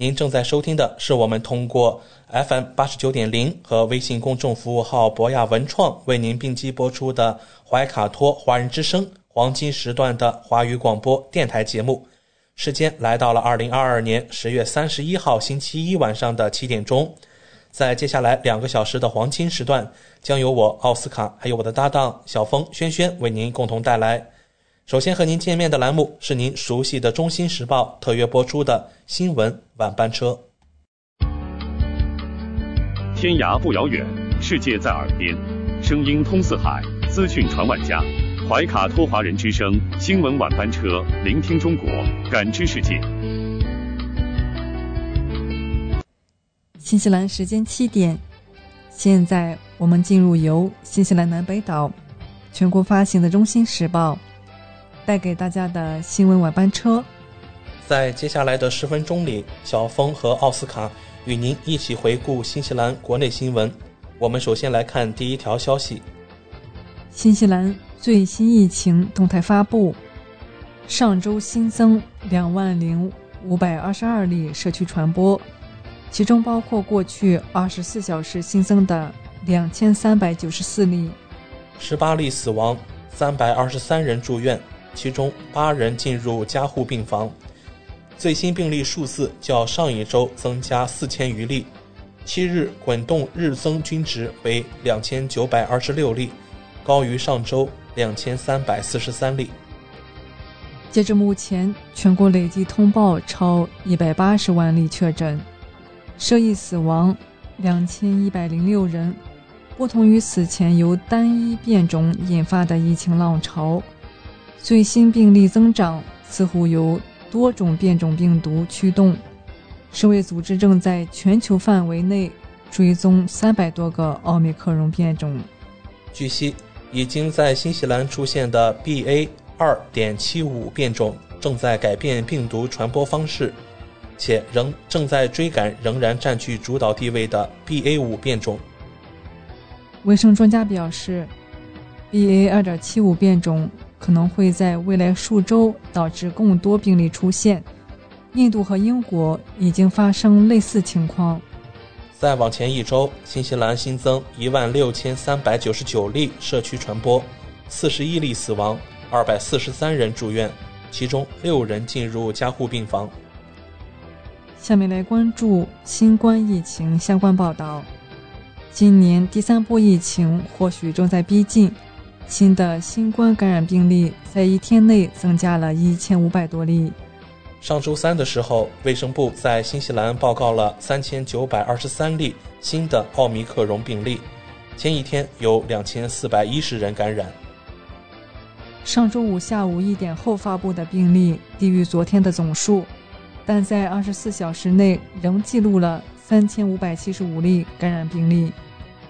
您正在收听的是我们通过 FM 八十九点零和微信公众服务号博雅文创为您并机播出的怀卡托华人之声黄金时段的华语广播电台节目。时间来到了二零二二年十月三十一号星期一晚上的七点钟，在接下来两个小时的黄金时段，将由我奥斯卡还有我的搭档小峰轩轩为您共同带来。首先和您见面的栏目是您熟悉的《中新时报》特约播出的新闻晚班车。天涯不遥远，世界在耳边，声音通四海，资讯传万家。怀卡托华人之声新闻晚班车，聆听中国，感知世界。新西兰时间七点，现在我们进入由新西兰南北岛全国发行的《中新时报》带给大家的新闻晚班车。在接下来的十分钟里，小峰和奥斯卡与您一起回顾新西兰国内新闻。我们首先来看第一条消息：新西兰最新疫情动态发布，上周新增两万零五百二十二例社区传播，其中包括过去二十四小时新增的两千三百九十四例，十八例死亡，三百二十三人住院，其中八人进入加护病房。最新病例数字较上一周增加四千余例，七日滚动日增均值为两千九百二十六例，高于上周两千三百四十三例。截至目前，全国累计通报超一百八十万例确诊，涉疫死亡两千一百零六人。不同于此前由单一变种引发的疫情浪潮，最新病例增长似乎由多种变种病毒驱动。世卫组织正在全球范围内追踪三百多个奥密克戎变种。据悉，已经在新西兰出现的 BA 二点七五变种正在改变病毒传播方式，且仍正在追赶仍然占据主导地位的 BA 五变种。卫生专家表示，BA 二点七五变种可能会在未来数周导致更多病例出现。印度和英国已经发生类似情况。再往前一周，新西兰新增一万六千三百九十九例社区传播，四十一例死亡，二百四十三人住院，其中六人进入加护病房。下面来关注新冠疫情相关报道。今年第三波疫情或许正在逼近，新的新冠感染病例在一天内增加了一千五百多例。上周三的时候，卫生部在新西兰报告了三千九百二十三例新的奥密克戎病例，前一天有两千四百一十人感染。上周五下午一点后发布的病例低于昨天的总数，但在二十四小时内仍记录了三千五百七十五例感染病例。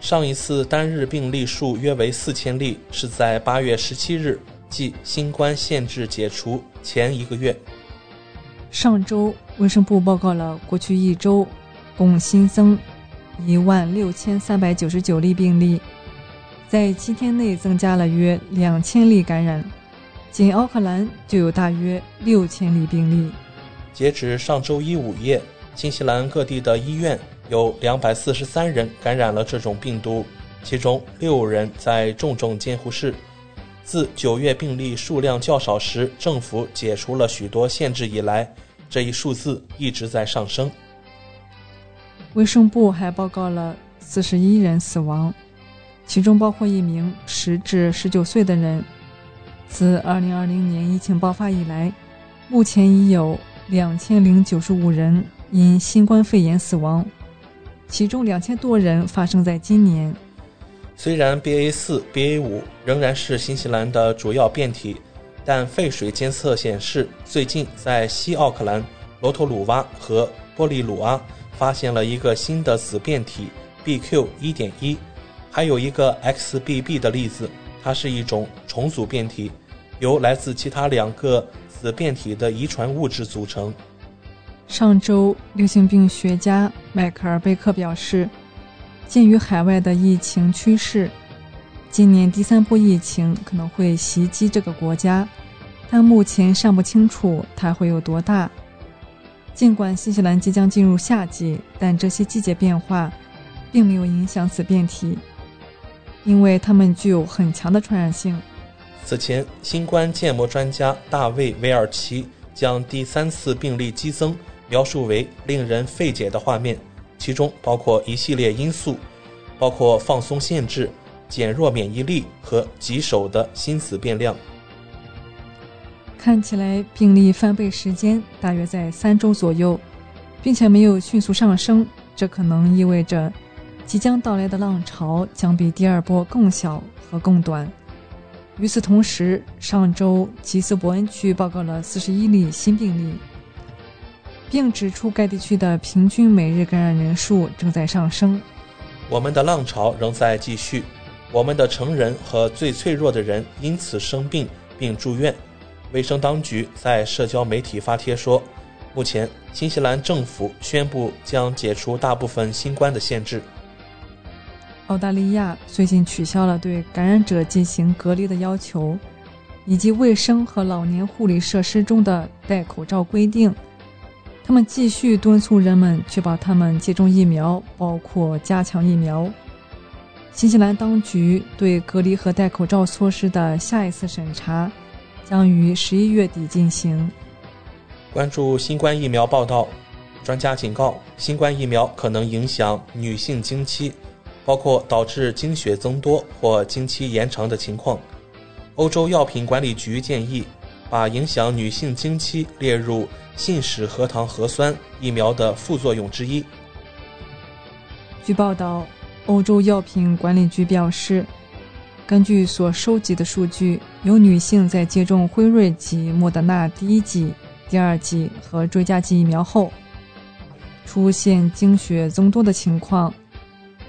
上一次单日病例数约为四千例，是在八月十七日，即新冠限制解除前一个月。上周，卫生部报告了过去一周共新增一万六千三百九十九例病例，在七天内增加了约两千例感染，仅奥克兰就有大约六千例病例。截止上周一午夜，新西兰各地的医院有两百四十三人感染了这种病毒，其中六人在重症监护室。自九月病例数量较少时，政府解除了许多限制以来，这一数字一直在上升。卫生部还报告了四十一人死亡，其中包括一名十至十九岁的人。自2020年疫情爆发以来，目前已有2095人因新冠肺炎死亡，其中2000多人发生在今年。虽然 BA 四、BA 五仍然是新西兰的主要变体，但废水监测显示，最近在西奥克兰、罗托鲁瓦和波利鲁阿发现了一个新的子变体 BQ 一点一，还有一个 XBB 的例子，它是一种重组变体。由来自其他两个子变体的遗传物质组成。上周，流行病学家迈克尔·贝克表示，鉴于海外的疫情趋势，今年第三波疫情可能会袭击这个国家，但目前尚不清楚它会有多大。尽管新西兰即将进入夏季，但这些季节变化并没有影响此变体，因为它们具有很强的传染性。此前，新冠建模专家大卫·韦尔奇将第三次病例激增描述为令人费解的画面，其中包括一系列因素，包括放松限制、减弱免疫力和棘手的新子变量。看起来病例翻倍时间大约在三周左右，并且没有迅速上升，这可能意味着即将到来的浪潮将比第二波更小和更短。与此同时，上周吉斯伯恩区报告了四十一例新病例，并指出该地区的平均每日感染人数正在上升。我们的浪潮仍在继续，我们的成人和最脆弱的人因此生病并住院。卫生当局在社交媒体发帖说，目前新西兰政府宣布将解除大部分新冠的限制。澳大利亚最近取消了对感染者进行隔离的要求，以及卫生和老年护理设施中的戴口罩规定。他们继续敦促人们确保他们接种疫苗，包括加强疫苗。新西兰当局对隔离和戴口罩措施的下一次审查将于十一月底进行。关注新冠疫苗报道，专家警告，新冠疫苗可能影响女性经期。包括导致经血增多或经期延长的情况。欧洲药品管理局建议把影响女性经期列入信使核糖核酸疫苗的副作用之一。据报道，欧洲药品管理局表示，根据所收集的数据，有女性在接种辉瑞及莫德纳第一剂、第二剂和追加剂疫苗后，出现经血增多的情况。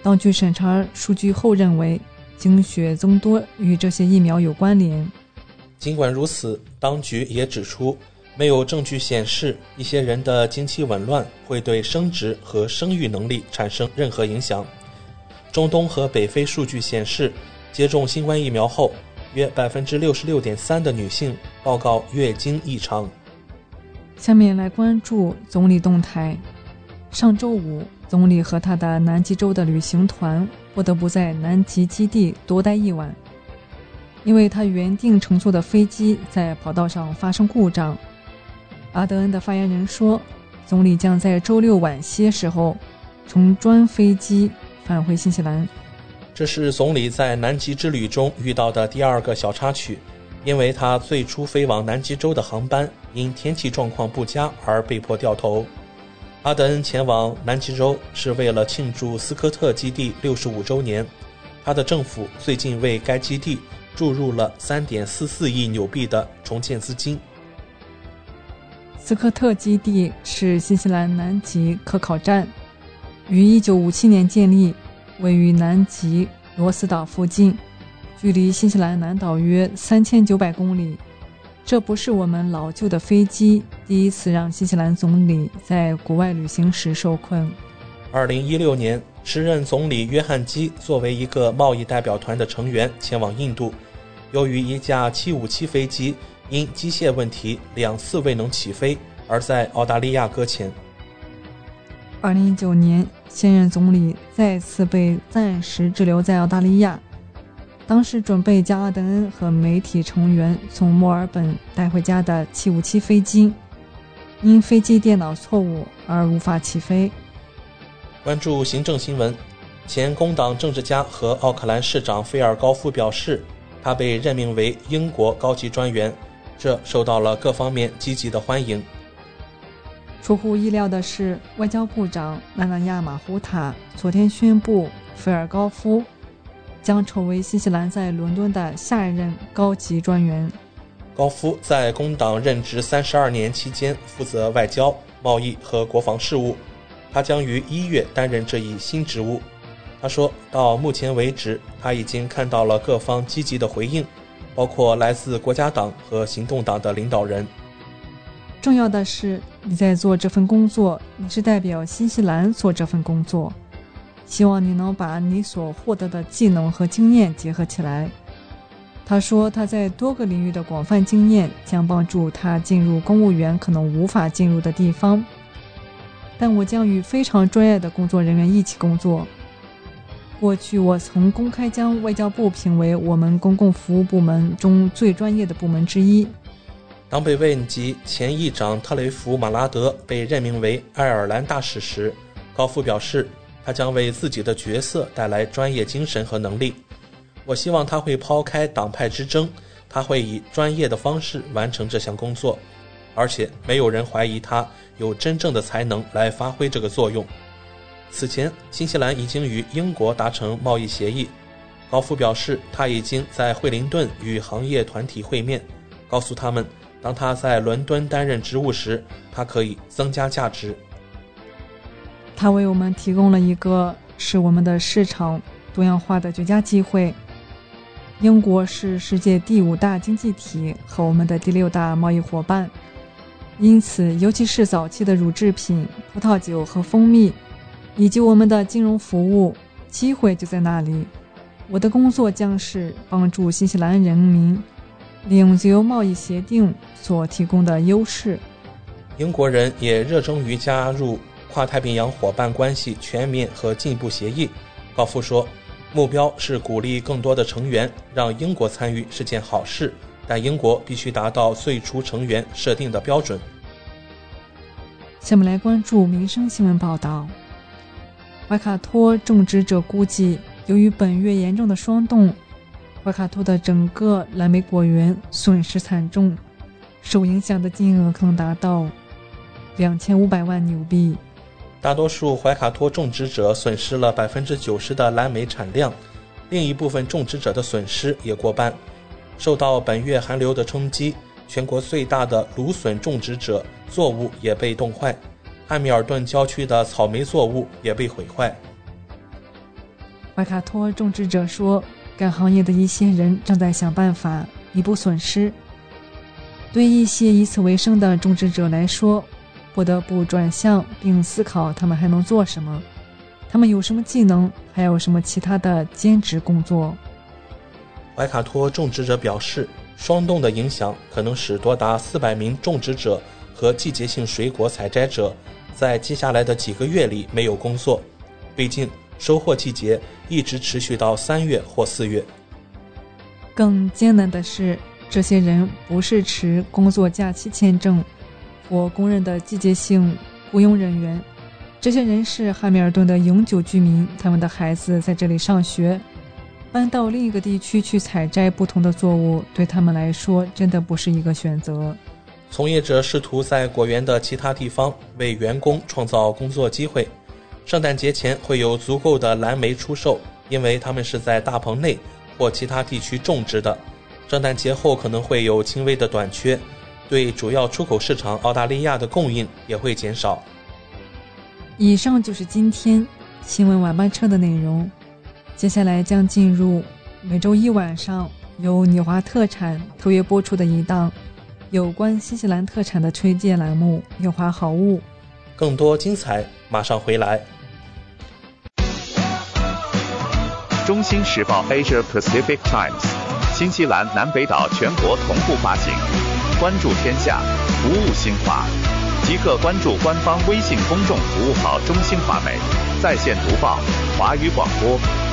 当局审查数据后认为，经血增多与这些疫苗有关联。尽管如此，当局也指出，没有证据显示一些人的经期紊乱会对生殖和生育能力产生任何影响。中东和北非数据显示，接种新冠疫苗后，约百分之六十六点三的女性报告月经异常。下面来关注总理动态。上周五。总理和他的南极洲的旅行团不得不在南极基地多待一晚，因为他原定乘坐的飞机在跑道上发生故障。阿德恩的发言人说，总理将在周六晚些时候从专飞机返回新西兰。这是总理在南极之旅中遇到的第二个小插曲，因为他最初飞往南极洲的航班因天气状况不佳而被迫掉头。阿德恩前往南极洲是为了庆祝斯科特基地六十五周年。他的政府最近为该基地注入了三点四四亿纽币的重建资金。斯科特基地是新西兰南极科考站，于一九五七年建立，位于南极罗斯岛附近，距离新西兰南岛约三千九百公里。这不是我们老旧的飞机第一次让新西兰总理在国外旅行时受困。二零一六年，时任总理约翰基作为一个贸易代表团的成员前往印度，由于一架七五七飞机因机械问题两次未能起飞，而在澳大利亚搁浅。二零一九年，现任总理再次被暂时滞留在澳大利亚。当时准备将阿德恩和媒体成员从墨尔本带回家的757飞机，因飞机电脑错误而无法起飞。关注行政新闻，前工党政治家和奥克兰市长菲尔高夫表示，他被任命为英国高级专员，这受到了各方面积极的欢迎。出乎意料的是，外交部长纳纳亚马胡塔昨天宣布，菲尔高夫将成为新西兰在伦敦的下一任高级专员。高夫在工党任职三十二年期间，负责外交、贸易和国防事务。他将于一月担任这一新职务。他说到目前为止，他已经看到了各方积极的回应，包括来自国家党和行动党的领导人。重要的是，你在做这份工作，你是代表新西兰做这份工作。希望你能把你所获得的技能和经验结合起来。他说，他在多个领域的广泛经验将帮助他进入公务员可能无法进入的地方。但我将与非常专业的工作人员一起工作。过去，我曾公开将外交部评为我们公共服务部门中最专业的部门之一。当被问及前议长特雷弗·马拉德被任命为爱尔兰大使时，高夫表示，他将为自己的角色带来专业精神和能力。我希望他会抛开党派之争，他会以专业的方式完成这项工作，而且没有人怀疑他有真正的才能来发挥这个作用。此前，新西兰已经与英国达成贸易协议。高夫表示，他已经在惠灵顿与行业团体会面，告诉他们。当他在伦敦担任职务时，他可以增加价值。他为我们提供了一个使我们的市场多样化的绝佳机会。英国是世界第五大经济体和我们的第六大贸易伙伴，因此，尤其是早期的乳制品、葡萄酒和蜂蜜，以及我们的金融服务，机会就在那里。我的工作将是帮助新西兰人民。利用自由贸易协定所提供的优势，英国人也热衷于加入跨太平洋伙伴关系全面和进步协议。高夫说，目标是鼓励更多的成员让英国参与是件好事，但英国必须达到最初成员设定的标准。下面来关注民生新闻报道。怀卡托种植者估计，由于本月严重的霜冻。怀卡托的整个蓝莓果园损失惨重，受影响的金额可能达到两千五百万纽币。大多数怀卡托种植者损失了百分之九十的蓝莓产量，另一部分种植者的损失也过半。受到本月寒流的冲击，全国最大的芦笋种植者作物也被冻坏，汉密尔顿郊区的草莓作物也被毁坏。怀卡托种植者说。该行业的一些人正在想办法弥补损失。对一些以此为生的种植者来说，不得不转向并思考他们还能做什么，他们有什么技能，还有什么其他的兼职工作。怀卡托种植者表示，霜冻的影响可能使多达四百名种植者和季节性水果采摘者在接下来的几个月里没有工作。毕竟。收获季节一直持续到三月或四月。更艰难的是，这些人不是持工作假期签证或公认的季节性雇佣人员，这些人是汉密尔顿的永久居民，他们的孩子在这里上学。搬到另一个地区去采摘不同的作物，对他们来说真的不是一个选择。从业者试图在果园的其他地方为员工创造工作机会。圣诞节前会有足够的蓝莓出售，因为它们是在大棚内或其他地区种植的。圣诞节后可能会有轻微的短缺，对主要出口市场澳大利亚的供应也会减少。以上就是今天新闻晚班车的内容，接下来将进入每周一晚上由纽华特产特约播出的一档有关新西兰特产的推荐栏目《纽华好物》。更多精彩马上回来。中新时报 Asia Pacific Times，新西兰南北岛全国同步发行。关注天下，服务新华，即刻关注官方微信公众服务号“中新华媒”，在线读报、华语广播、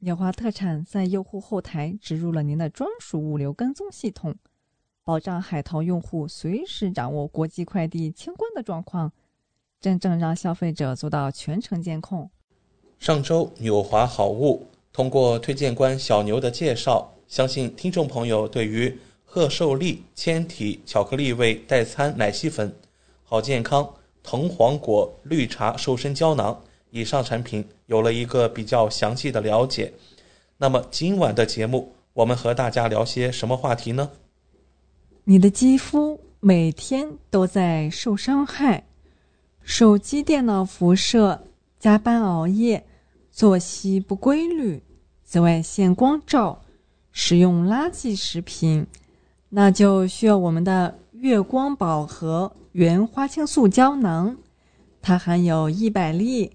纽华特产在用户后台植入了您的专属物流跟踪系统。保障海淘用户随时掌握国际快递清关的状况，真正让消费者做到全程监控。上周纽华好物通过推荐官小牛的介绍，相信听众朋友对于贺寿利纤体巧克力味代餐奶昔粉、好健康藤黄果绿茶瘦身胶囊以上产品有了一个比较详细的了解。那么今晚的节目，我们和大家聊些什么话题呢？你的肌肤每天都在受伤害，手机、电脑辐射、加班熬夜、作息不规律、紫外线光照、使用垃圾食品，那就需要我们的月光宝盒原花青素胶囊。它含有一百粒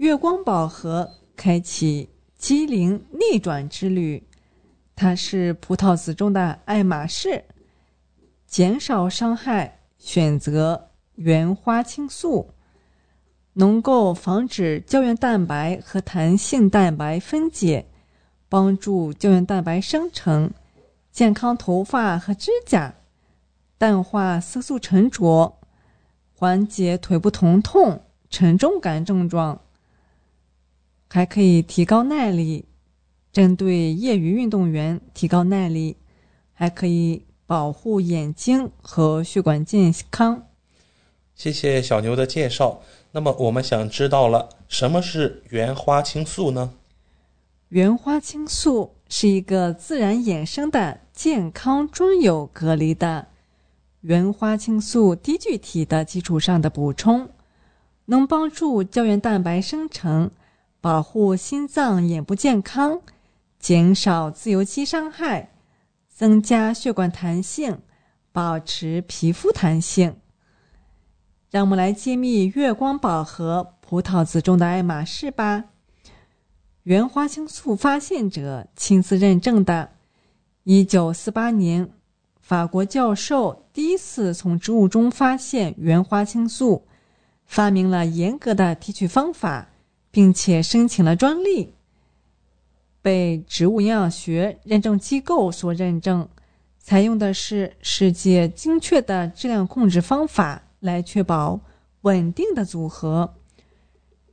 月光宝盒，开启机灵逆转之旅。它是葡萄籽中的爱马仕。减少伤害，选择原花青素，能够防止胶原蛋白和弹性蛋白分解，帮助胶原蛋白生成，健康头发和指甲，淡化色素沉着，缓解腿部疼痛、沉重感症状，还可以提高耐力。针对业余运动员提高耐力，还可以保护眼睛和血管健康。谢谢小牛的介绍。那么我们想知道了，什么是原花青素呢？原花青素是一个自然衍生的健康中有隔离的原花青素低聚体的基础上的补充，能帮助胶原蛋白生成，保护心脏、眼部健康。减少自由基伤害，增加血管弹性，保持皮肤弹性。让我们来揭秘月光宝盒葡萄籽中的爱马仕吧。原花青素发现者亲自认证的。一九四八年，法国教授第一次从植物中发现原花青素，发明了严格的提取方法，并且申请了专利。被植物营养学认证机构所认证，采用的是世界精确的质量控制方法来确保稳定的组合。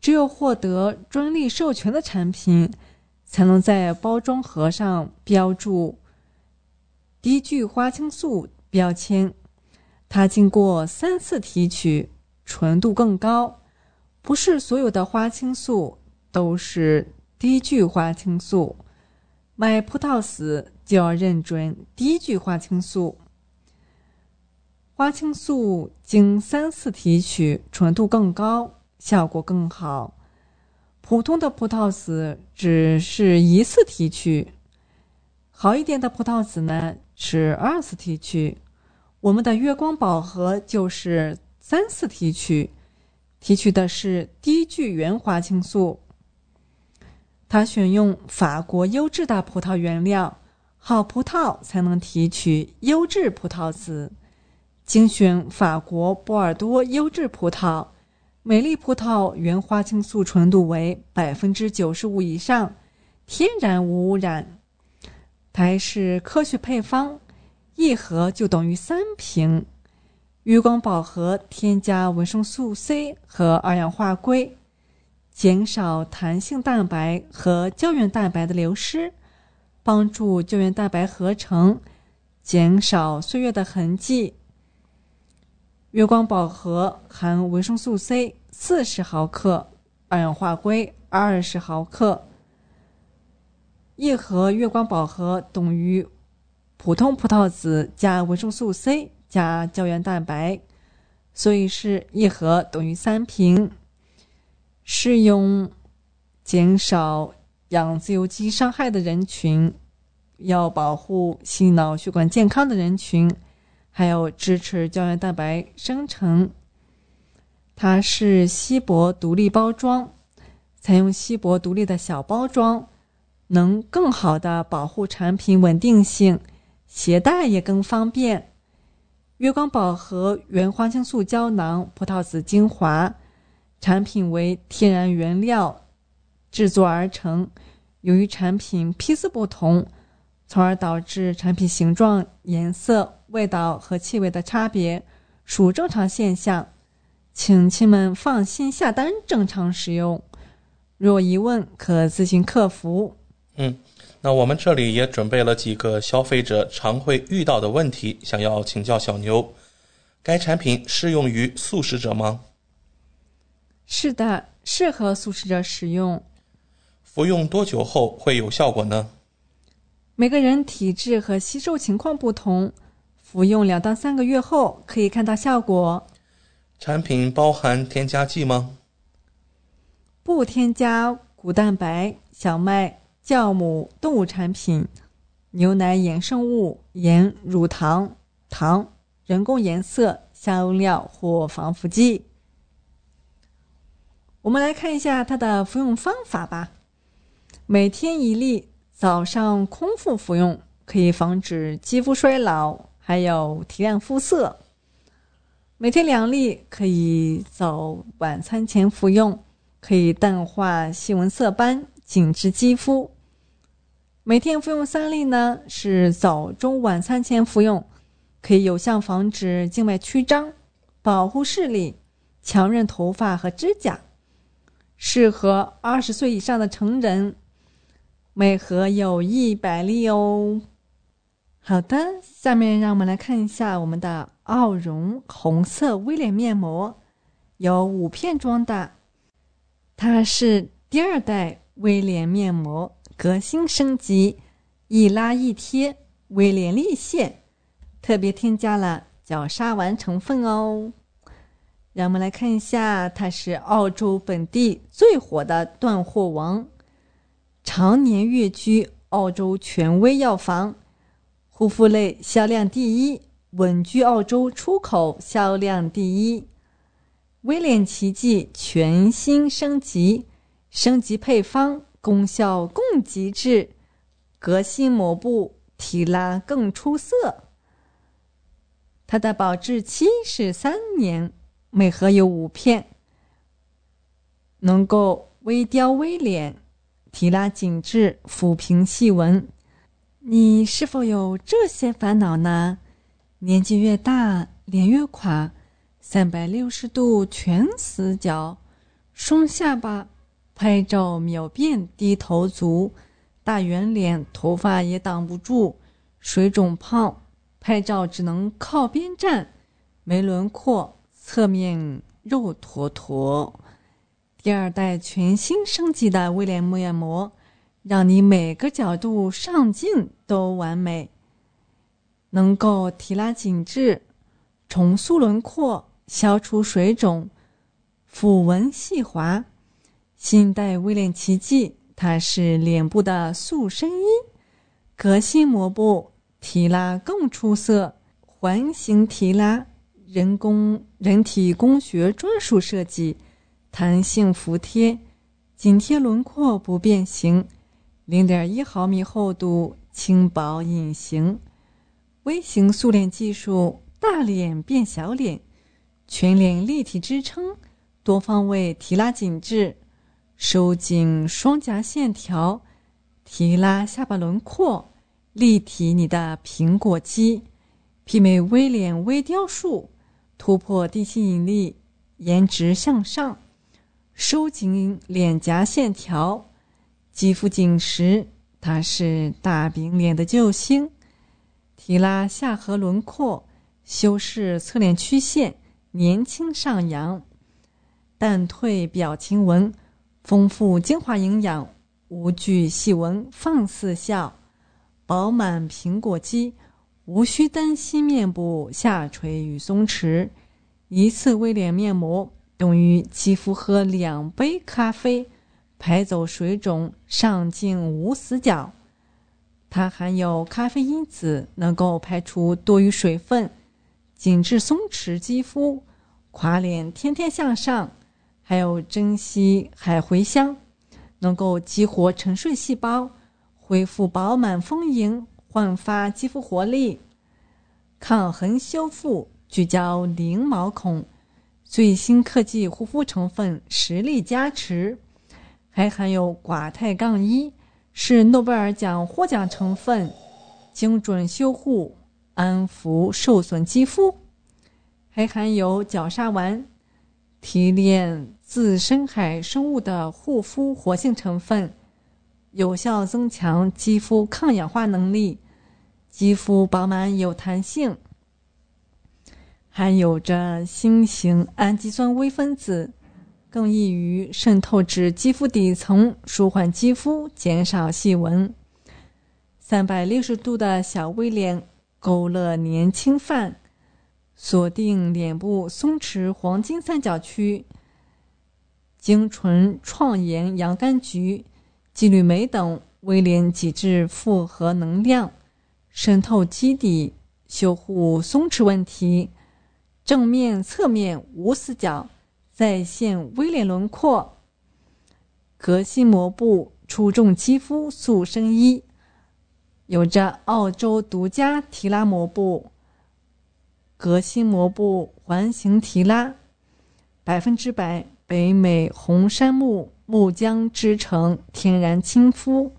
只有获得专利授权的产品，才能在包装盒上标注低聚花青素标签。它经过三次提取，纯度更高。不是所有的花青素都是。低聚花青素，买葡萄籽就要认准低聚花青素。花青素经三次提取，纯度更高，效果更好。普通的葡萄籽只是一次提取，好一点的葡萄籽呢是二次提取。我们的月光宝盒就是三次提取，提取的是低聚原花青素。它选用法国优质的葡萄原料，好葡萄才能提取优质葡萄籽。精选法国波尔多优质葡萄，美丽葡萄原花青素纯度为百分之九十五以上，天然无污染。台式科学配方，一盒就等于三瓶。月光宝盒添加维生素 C 和二氧化硅。减少弹性蛋白和胶原蛋白的流失，帮助胶原蛋白合成，减少岁月的痕迹。月光宝盒含维生素 C 四十毫克，二氧化硅二十毫克。一盒月光宝盒等于普通葡萄籽加维生素 C 加胶原蛋白，所以是一盒等于三瓶。适用减少氧自由基伤害的人群，要保护心脑血管健康的人群，还有支持胶原蛋白生成。它是锡箔独立包装，采用锡箔独立的小包装，能更好的保护产品稳定性，携带也更方便。月光宝盒原花青素胶囊葡萄籽精华。产品为天然原料制作而成，由于产品批次不同，从而导致产品形状、颜色、味道和气味的差别，属正常现象，请亲们放心下单，正常使用。若疑问，可咨询客服。嗯，那我们这里也准备了几个消费者常会遇到的问题，想要请教小牛。该产品适用于素食者吗？是的，适合素食者使用。服用多久后会有效果呢？每个人体质和吸收情况不同，服用两到三个月后可以看到效果。产品包含添加剂吗？不添加谷蛋白、小麦、酵母、动物产品、牛奶衍生物、盐、乳糖、糖、人工颜色、香料或防腐剂。我们来看一下它的服用方法吧。每天一粒，早上空腹服用，可以防止肌肤衰老，还有提亮肤色。每天两粒，可以早晚餐前服用，可以淡化细纹色斑，紧致肌肤。每天服用三粒呢，是早中晚餐前服用，可以有效防止静脉曲张，保护视力、强韧头发和指甲，适合二十岁以上的成人，每盒有一百粒哦。好的，下面让我们来看一下我们的奥绒红色威廉面膜，有五片装的，它是第二代威廉面膜，革新升级，一拉一贴，威廉立线，特别添加了角鲨烷成分哦。让我们来看一下，它是澳洲本地最火的断货王，常年跃居澳洲权威药房。护肤类销量第一，稳居澳洲出口销量第一。威廉奇迹全新升级，升级配方，功效更极致，革新膜布提拉更出色。它的保质期是三年，每盒有五片，能够微雕微脸，提拉紧致，抚平细纹。你是否有这些烦恼呢？年纪越大，脸越垮，三百六十度全死角，双下巴，拍照秒变低头族，大圆脸，头发也挡不住，水肿胖，拍照只能靠边站，没轮廓，侧面肉坨坨。第二代全新升级的威廉面膜。让你每个角度上镜都完美，能够提拉紧致、重塑轮廓、消除水肿、抚纹细滑。新一代威廉奇迹，它是脸部的塑身衣，革新膜布提拉更出色，环形提拉，人工人体工学专属设计，弹性服帖，紧贴轮廓不变形。零点一毫米厚度，轻薄隐形，微型塑脸技术，大脸变小脸，全脸立体支撑，多方位提拉紧致，收紧双颊线条，提拉下巴轮廓，立体你的苹果肌，媲美微脸微雕术，突破地心引力，颜值向上，收紧脸颊线条。肌肤紧实，它是大饼脸的救星，提拉下颌轮廓，修饰侧脸曲线，年轻上扬，淡退表情纹，丰富精华营养，无惧细纹放肆笑，饱满苹果肌，无需担心面部下垂与松弛，一次微脸面膜等于肌肤喝两杯咖啡。排走水肿，上镜无死角。它含有咖啡因子，能够排出多余水分，紧致松弛肌肤，垮脸天天向上。还有珍稀海茴香，能够激活沉睡细胞，恢复饱满丰盈，焕发肌肤活力，抗痕修复，聚焦零毛孔。最新科技护肤成分，实力加持。还含有寡肽杠一，是诺贝尔奖获奖成分，精准修护、安抚受损肌肤。还含有角鲨烷，提炼自深海生物的护肤活性成分，有效增强肌肤抗氧化能力，肌肤饱满有弹性。含有着新型氨基酸微分子。更易于渗透至肌肤底层，舒缓肌肤，减少细纹。三百六十度的小 V 脸，勾勒年轻范，锁定脸部松弛黄金三角区。精纯创颜洋甘菊、肌绿美等，微脸极致复合能量，渗透基底，修护松弛问题。正面、侧面无死角。再现微脸轮廓，革新膜布出众肌肤塑身衣，有着澳洲独家提拉膜布，革新膜布环形提拉，百分之百北美红杉木木浆织成，天然亲肤，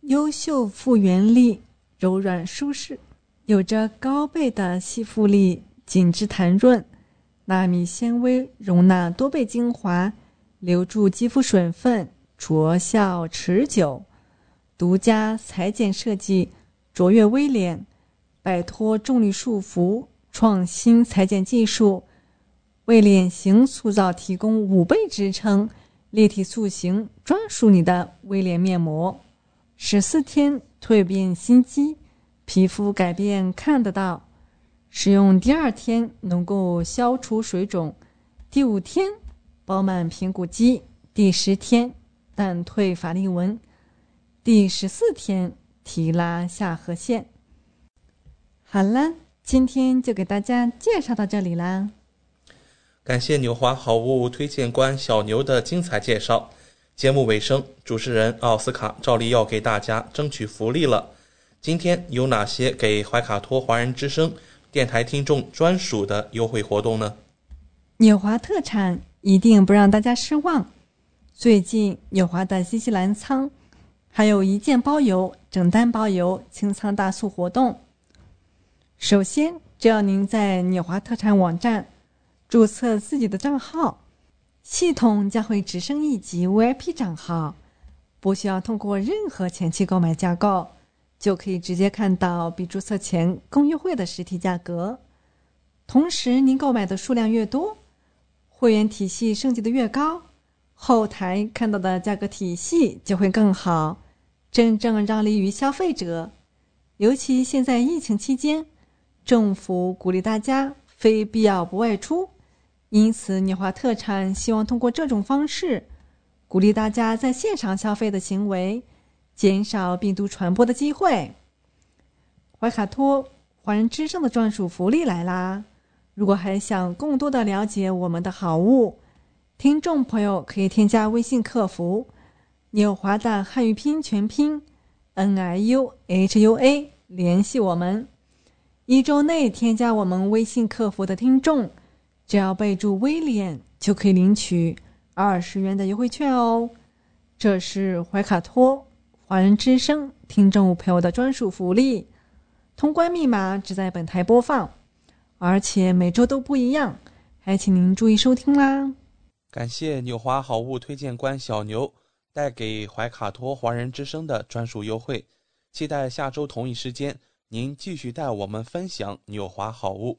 优秀复原力，柔软舒适，有着高倍的吸附力，紧致弹润。纳米纤维容纳多倍精华，留住肌肤水分，着效持久。独家裁剪设计，卓越微脸，摆脱重力束缚，创新裁剪技术，为脸型塑造提供五倍支撑、立体塑形，专属你的微脸面膜。十四天蜕变心肌，皮肤改变看得到。使用第二天能够消除水肿，第五天饱满平骨肌，第十天淡退法令纹，第十四天提拉下颌线。好了，今天就给大家介绍到这里啦。感谢纽华好物推荐官小牛的精彩介绍。节目尾声，主持人奥斯卡照例要给大家争取福利了。今天有哪些给怀卡托华人之声？电台听众专属的优惠活动呢？纽华特产一定不让大家失望。最近纽华的新西兰仓还有一件包邮、整单包邮清仓大促活动。首先，只要您在纽华特产网站注册自己的账号，系统将会直升一级 VIP 账号，不需要通过任何前期购买架构。就可以直接看到比注册前更优惠的实体价格。同时，您购买的数量越多，会员体系升级的越高，后台看到的价格体系就会更好，真正让利于消费者。尤其现在疫情期间，政府鼓励大家非必要不外出，因此纽华特产希望通过这种方式，鼓励大家在线上消费的行为。减少病毒传播的机会。怀卡托华人之声的专属福利来啦！如果还想更多的了解我们的好物，听众朋友可以添加微信客服“纽华”的汉语拼音全拼 “n i u h u a” 联系我们。一周内添加我们微信客服的听众，只要备注“威廉”，就可以领取二十元的优惠券哦。这是怀卡托。华人之声听众朋友的专属福利，通关密码只在本台播放，而且每周都不一样，还请您注意收听啦。感谢纽华好物推荐官小牛带给怀卡托华人之声的专属优惠，期待下周同一时间您继续带我们分享纽华好物。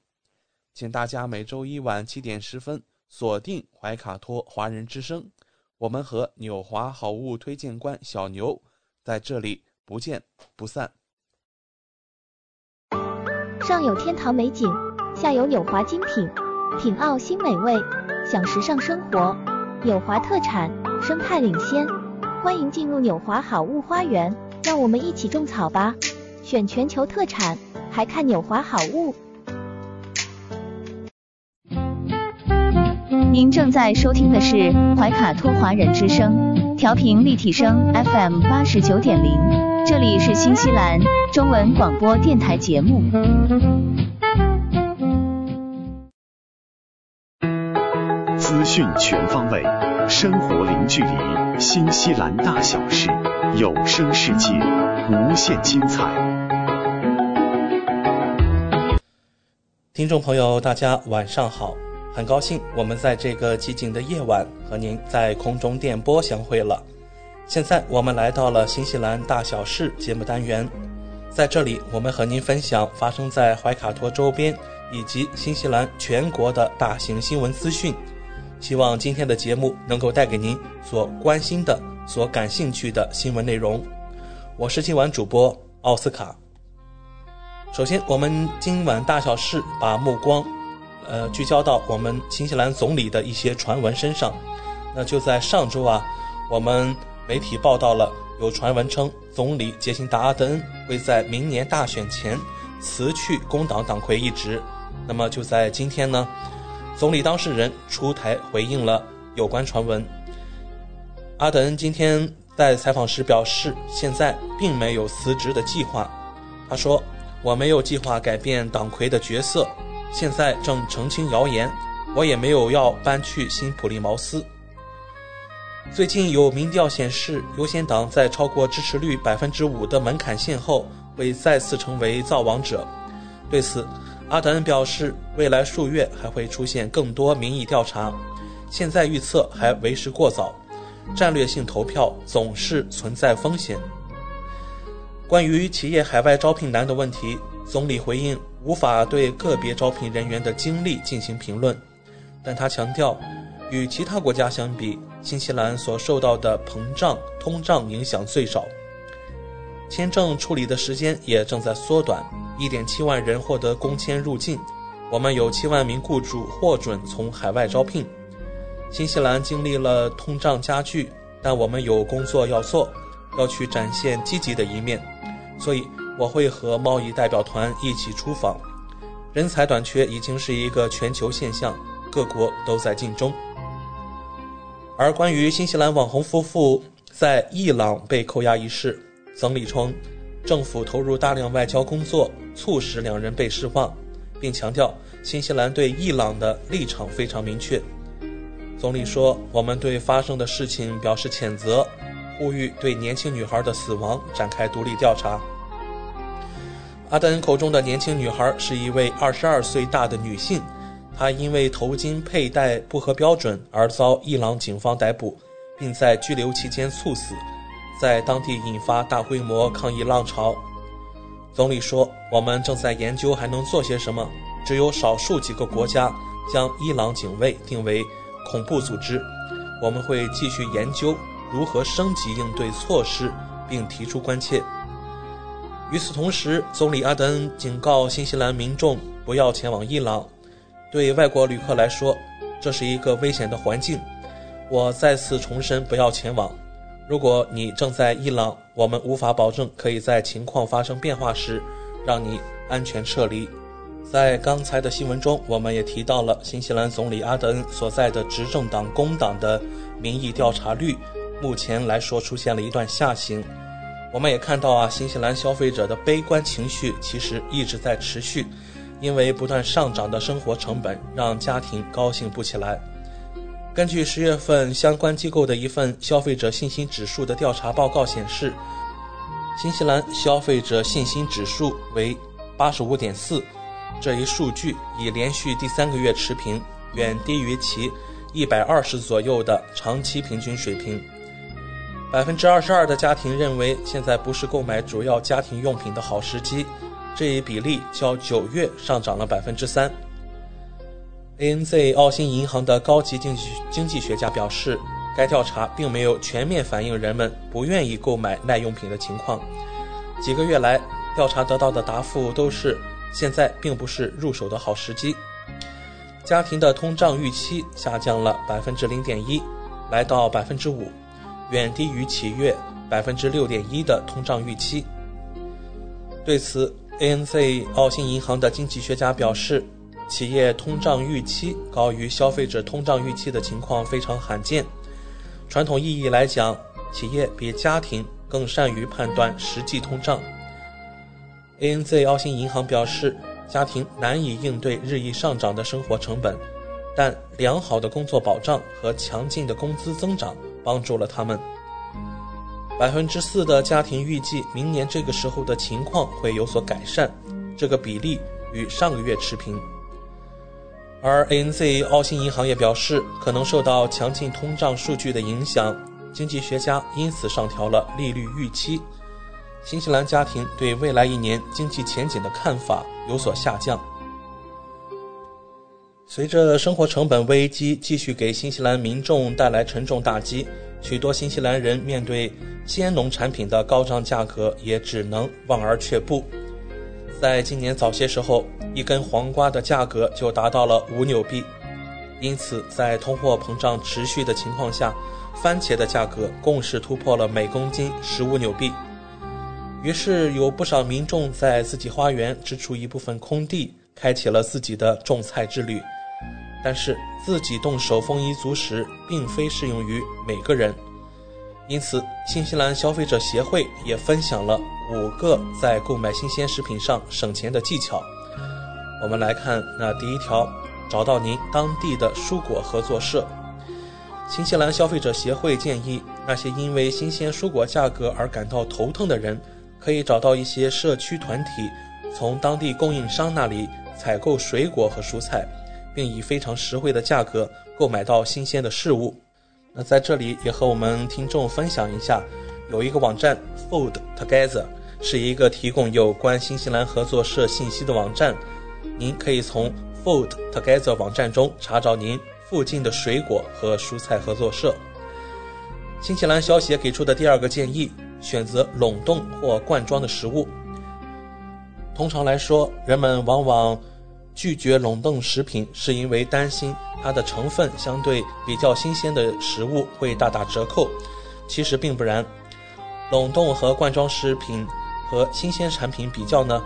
请大家每周一晚七点十分锁定怀卡托华人之声。我们和纽华好物推荐官小牛在这里不见不散。上有天堂美景，下有纽华精品，品澳新美味，享时尚生活。纽华特产，生态领先，欢迎进入纽华好物花园，让我们一起种草吧！选全球特产，还看纽华好物。您正在收听的是怀卡托华人之声，调频立体声 FM 八十九点零，这里是新西兰中文广播电台节目。资讯全方位，生活零距离，新西兰大小事，有声世界，无限精彩。听众朋友，大家晚上好。很高兴我们在这个寂静的夜晚和您在空中电波相会了。现在我们来到了新西兰大小事节目单元，在这里我们和您分享发生在怀卡托周边以及新西兰全国的大型新闻资讯，希望今天的节目能够带给您所关心的、所感兴趣的新闻内容。我是今晚主播奥斯卡。首先，我们今晚大小事把目光，呃，聚焦到我们新西兰总理的一些传闻身上。那就在上周啊，我们媒体报道了有传闻称，总理杰辛达·阿德恩会在明年大选前辞去工党党魁一职。那么就在今天呢，总理当事人出台回应了有关传闻。阿德恩今天在采访时表示，现在并没有辞职的计划。他说。我没有计划改变党魁的角色，现在正澄清谣言。我也没有要搬去新普利茅斯。最近有民调显示，优先党在超过支持率百分之五的门槛线后，会再次成为造王者。对此，阿德恩表示，未来数月还会出现更多民意调查，现在预测还为时过早。战略性投票总是存在风险。关于企业海外招聘难的问题，总理回应无法对个别招聘人员的经历进行评论，但他强调，与其他国家相比，新西兰所受到的膨胀通胀影响最少。签证处理的时间也正在缩短，1.7万人获得工签入境，我们有7万名雇主获准从海外招聘。新西兰经历了通胀加剧，但我们有工作要做，要去展现积极的一面。所以我会和贸易代表团一起出访。人才短缺已经是一个全球现象，各国都在竞争。而关于新西兰网红夫妇在伊朗被扣押一事，总理称，政府投入大量外交工作，促使两人被释放，并强调新西兰对伊朗的立场非常明确。总理说：“我们对发生的事情表示谴责。”呼吁对年轻女孩的死亡展开独立调查。阿德恩口中的年轻女孩是一位二十二岁大的女性，她因为头巾佩戴不合标准而遭伊朗警方逮捕，并在拘留期间猝死，在当地引发大规模抗议浪潮。总理说：“我们正在研究还能做些什么。只有少数几个国家将伊朗警卫定为恐怖组织，我们会继续研究。”如何升级应对措施，并提出关切。与此同时，总理阿德恩警告新西兰民众不要前往伊朗。对外国旅客来说，这是一个危险的环境。我再次重申，不要前往。如果你正在伊朗，我们无法保证可以在情况发生变化时让你安全撤离。在刚才的新闻中，我们也提到了新西兰总理阿德恩所在的执政党工党的民意调查率。目前来说，出现了一段下行。我们也看到啊，新西兰消费者的悲观情绪其实一直在持续，因为不断上涨的生活成本让家庭高兴不起来。根据十月份相关机构的一份消费者信心指数的调查报告显示，新西兰消费者信心指数为八十五点四，这一数据已连续第三个月持平，远低于其一百二十左右的长期平均水平。百分之二十二的家庭认为现在不是购买主要家庭用品的好时机，这一比例较九月上涨了百分之三。ANZ 澳新银行的高级经济经济学家表示，该调查并没有全面反映人们不愿意购买耐用品的情况。几个月来，调查得到的答复都是现在并不是入手的好时机。家庭的通胀预期下降了百分之零点一，来到百分之五。远低于企月百分之六点一的通胀预期。对此，ANZ 澳新银行的经济学家表示，企业通胀预期高于消费者通胀预期的情况非常罕见。传统意义来讲，企业比家庭更善于判断实际通胀。ANZ 澳新银行表示，家庭难以应对日益上涨的生活成本，但良好的工作保障和强劲的工资增长。帮助了他们。百分之四的家庭预计明年这个时候的情况会有所改善，这个比例与上个月持平。而 ANZ 澳新银行也表示，可能受到强劲通胀数据的影响，经济学家因此上调了利率预期。新西兰家庭对未来一年经济前景的看法有所下降。随着生活成本危机继续给新西兰民众带来沉重打击，许多新西兰人面对鲜农产品的高涨价格，也只能望而却步。在今年早些时候，一根黄瓜的价格就达到了五纽币，因此在通货膨胀持续的情况下，番茄的价格更是突破了每公斤十五纽币。于是有不少民众在自己花园支出一部分空地，开启了自己的种菜之旅。但是自己动手丰衣足食，并非适用于每个人，因此新西兰消费者协会也分享了五个在购买新鲜食品上省钱的技巧。我们来看那第一条，找到您当地的蔬果合作社。新西兰消费者协会建议那些因为新鲜蔬果价格而感到头疼的人，可以找到一些社区团体，从当地供应商那里采购水果和蔬菜。并以非常实惠的价格购买到新鲜的事物。那在这里也和我们听众分享一下，有一个网站 Food Together 是一个提供有关新西兰合作社信息的网站。您可以从 Food Together 网站中查找您附近的水果和蔬菜合作社。新西兰消协给出的第二个建议：选择冷冻或罐装的食物。通常来说，人们往往拒绝冷冻食品是因为担心它的成分相对比较新鲜的食物会大打折扣，其实并不然。冷冻和罐装食品和新鲜产品比较呢，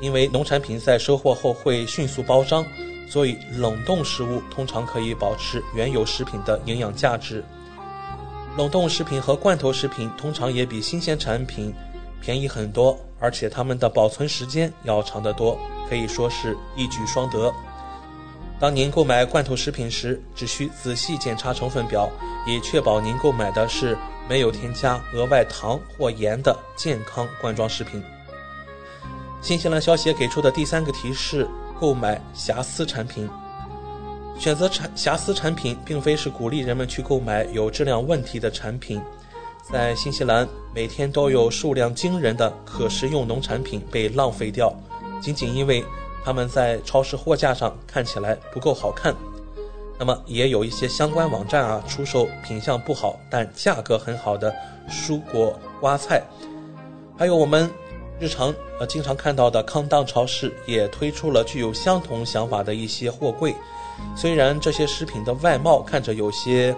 因为农产品在收获后会迅速包装，所以冷冻食物通常可以保持原有食品的营养价值。冷冻食品和罐头食品通常也比新鲜产品便宜很多，而且它们的保存时间要长得多。可以说是一举双得。当您购买罐头食品时，只需仔细检查成分表，以确保您购买的是没有添加额外糖或盐的健康罐装食品。新西兰消协给出的第三个提示：购买瑕疵产品。选择产瑕疵产品，并非是鼓励人们去购买有质量问题的产品。在新西兰，每天都有数量惊人的可食用农产品被浪费掉。仅仅因为他们在超市货架上看起来不够好看，那么也有一些相关网站啊出售品相不好但价格很好的蔬果瓜菜，还有我们日常呃经常看到的康当超市也推出了具有相同想法的一些货柜。虽然这些食品的外貌看着有些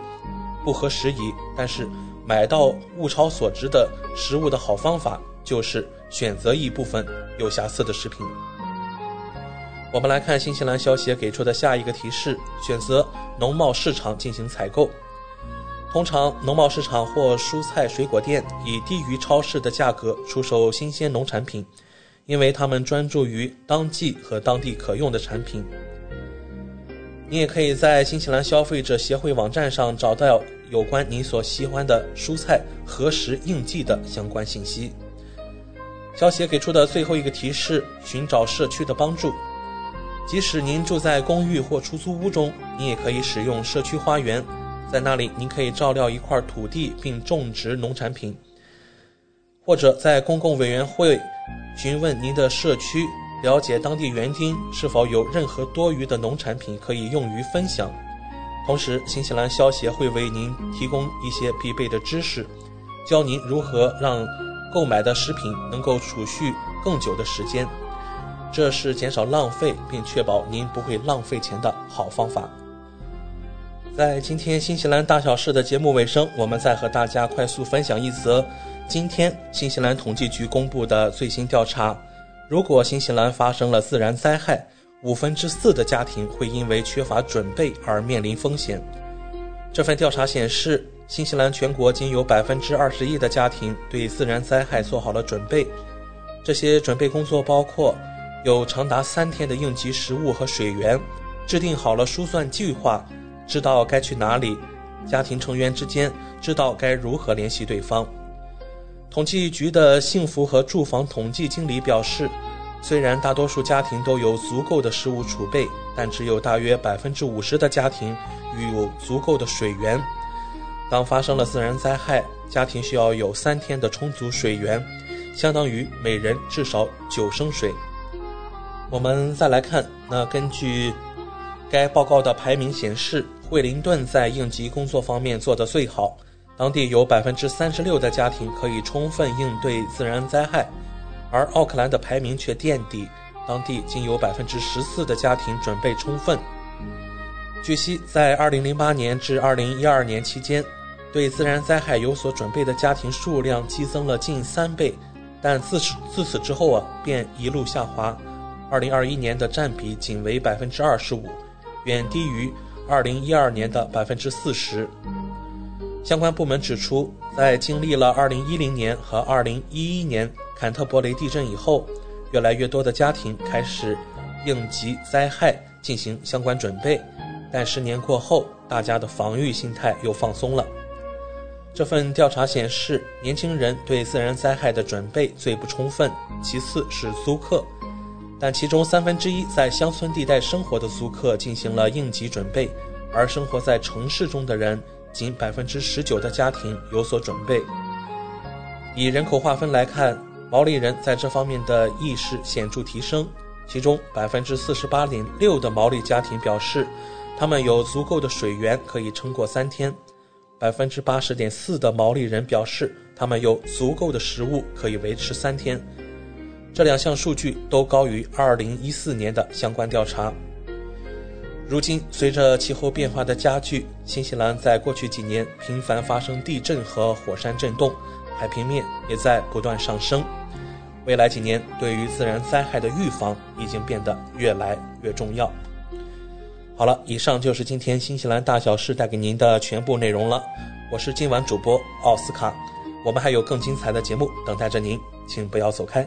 不合时宜，但是买到物超所值的食物的好方法就是。选择一部分有瑕疵的食品。我们来看新西兰消协给出的下一个提示：选择农贸市场进行采购。通常，农贸市场或蔬菜水果店以低于超市的价格出售新鲜农产品，因为他们专注于当季和当地可用的产品。你也可以在新西兰消费者协会网站上找到有关你所喜欢的蔬菜何时应季的相关信息。消协给出的最后一个提示：寻找社区的帮助。即使您住在公寓或出租屋中，你也可以使用社区花园，在那里您可以照料一块土地并种植农产品，或者在公共委员会询问您的社区，了解当地园丁是否有任何多余的农产品可以用于分享。同时，新西兰消协会为您提供一些必备的知识，教您如何让。购买的食品能够储蓄更久的时间，这是减少浪费并确保您不会浪费钱的好方法。在今天新西兰大小事的节目尾声，我们再和大家快速分享一则今天新西兰统计局公布的最新调查：如果新西兰发生了自然灾害，五分之四的家庭会因为缺乏准备而面临风险。这份调查显示。新西兰全国仅有百分之二十一的家庭对自然灾害做好了准备。这些准备工作包括有长达三天的应急食物和水源，制定好了疏散计划，知道该去哪里，家庭成员之间知道该如何联系对方。统计局的幸福和住房统计经理表示，虽然大多数家庭都有足够的食物储备，但只有大约百分之五十的家庭有足够的水源。当发生了自然灾害，家庭需要有三天的充足水源，相当于每人至少九升水。我们再来看，那根据该报告的排名显示，惠灵顿在应急工作方面做得最好，当地有百分之三十六的家庭可以充分应对自然灾害，而奥克兰的排名却垫底，当地仅有百分之十四的家庭准备充分。据悉，在二零零八年至二零一二年期间，对自然灾害有所准备的家庭数量激增了近三倍，但自此自此之后啊，便一路下滑。二零二一年的占比仅为百分之二十五，远低于二零一二年的百分之四十。相关部门指出，在经历了二零一零年和二零一一年坎特伯雷地震以后，越来越多的家庭开始应急灾害进行相关准备，但十年过后，大家的防御心态又放松了。这份调查显示，年轻人对自然灾害的准备最不充分，其次是租客。但其中三分之一在乡村地带生活的租客进行了应急准备，而生活在城市中的人，仅百分之十九的家庭有所准备。以人口划分来看，毛利人在这方面的意识显著提升，其中百分之四十八点六的毛利家庭表示，他们有足够的水源可以撑过三天；百分之八十点四的毛利人表示，他们有足够的食物可以维持三天。这两项数据都高于2014年的相关调查。如今，随着气候变化的加剧，新西兰在过去几年频繁发生地震和火山震动，海平面也在不断上升。未来几年，对于自然灾害的预防已经变得越来越重要。好了，以上就是今天新西兰大小事带给您的全部内容了。我是今晚主播奥斯卡，我们还有更精彩的节目等待着您，请不要走开。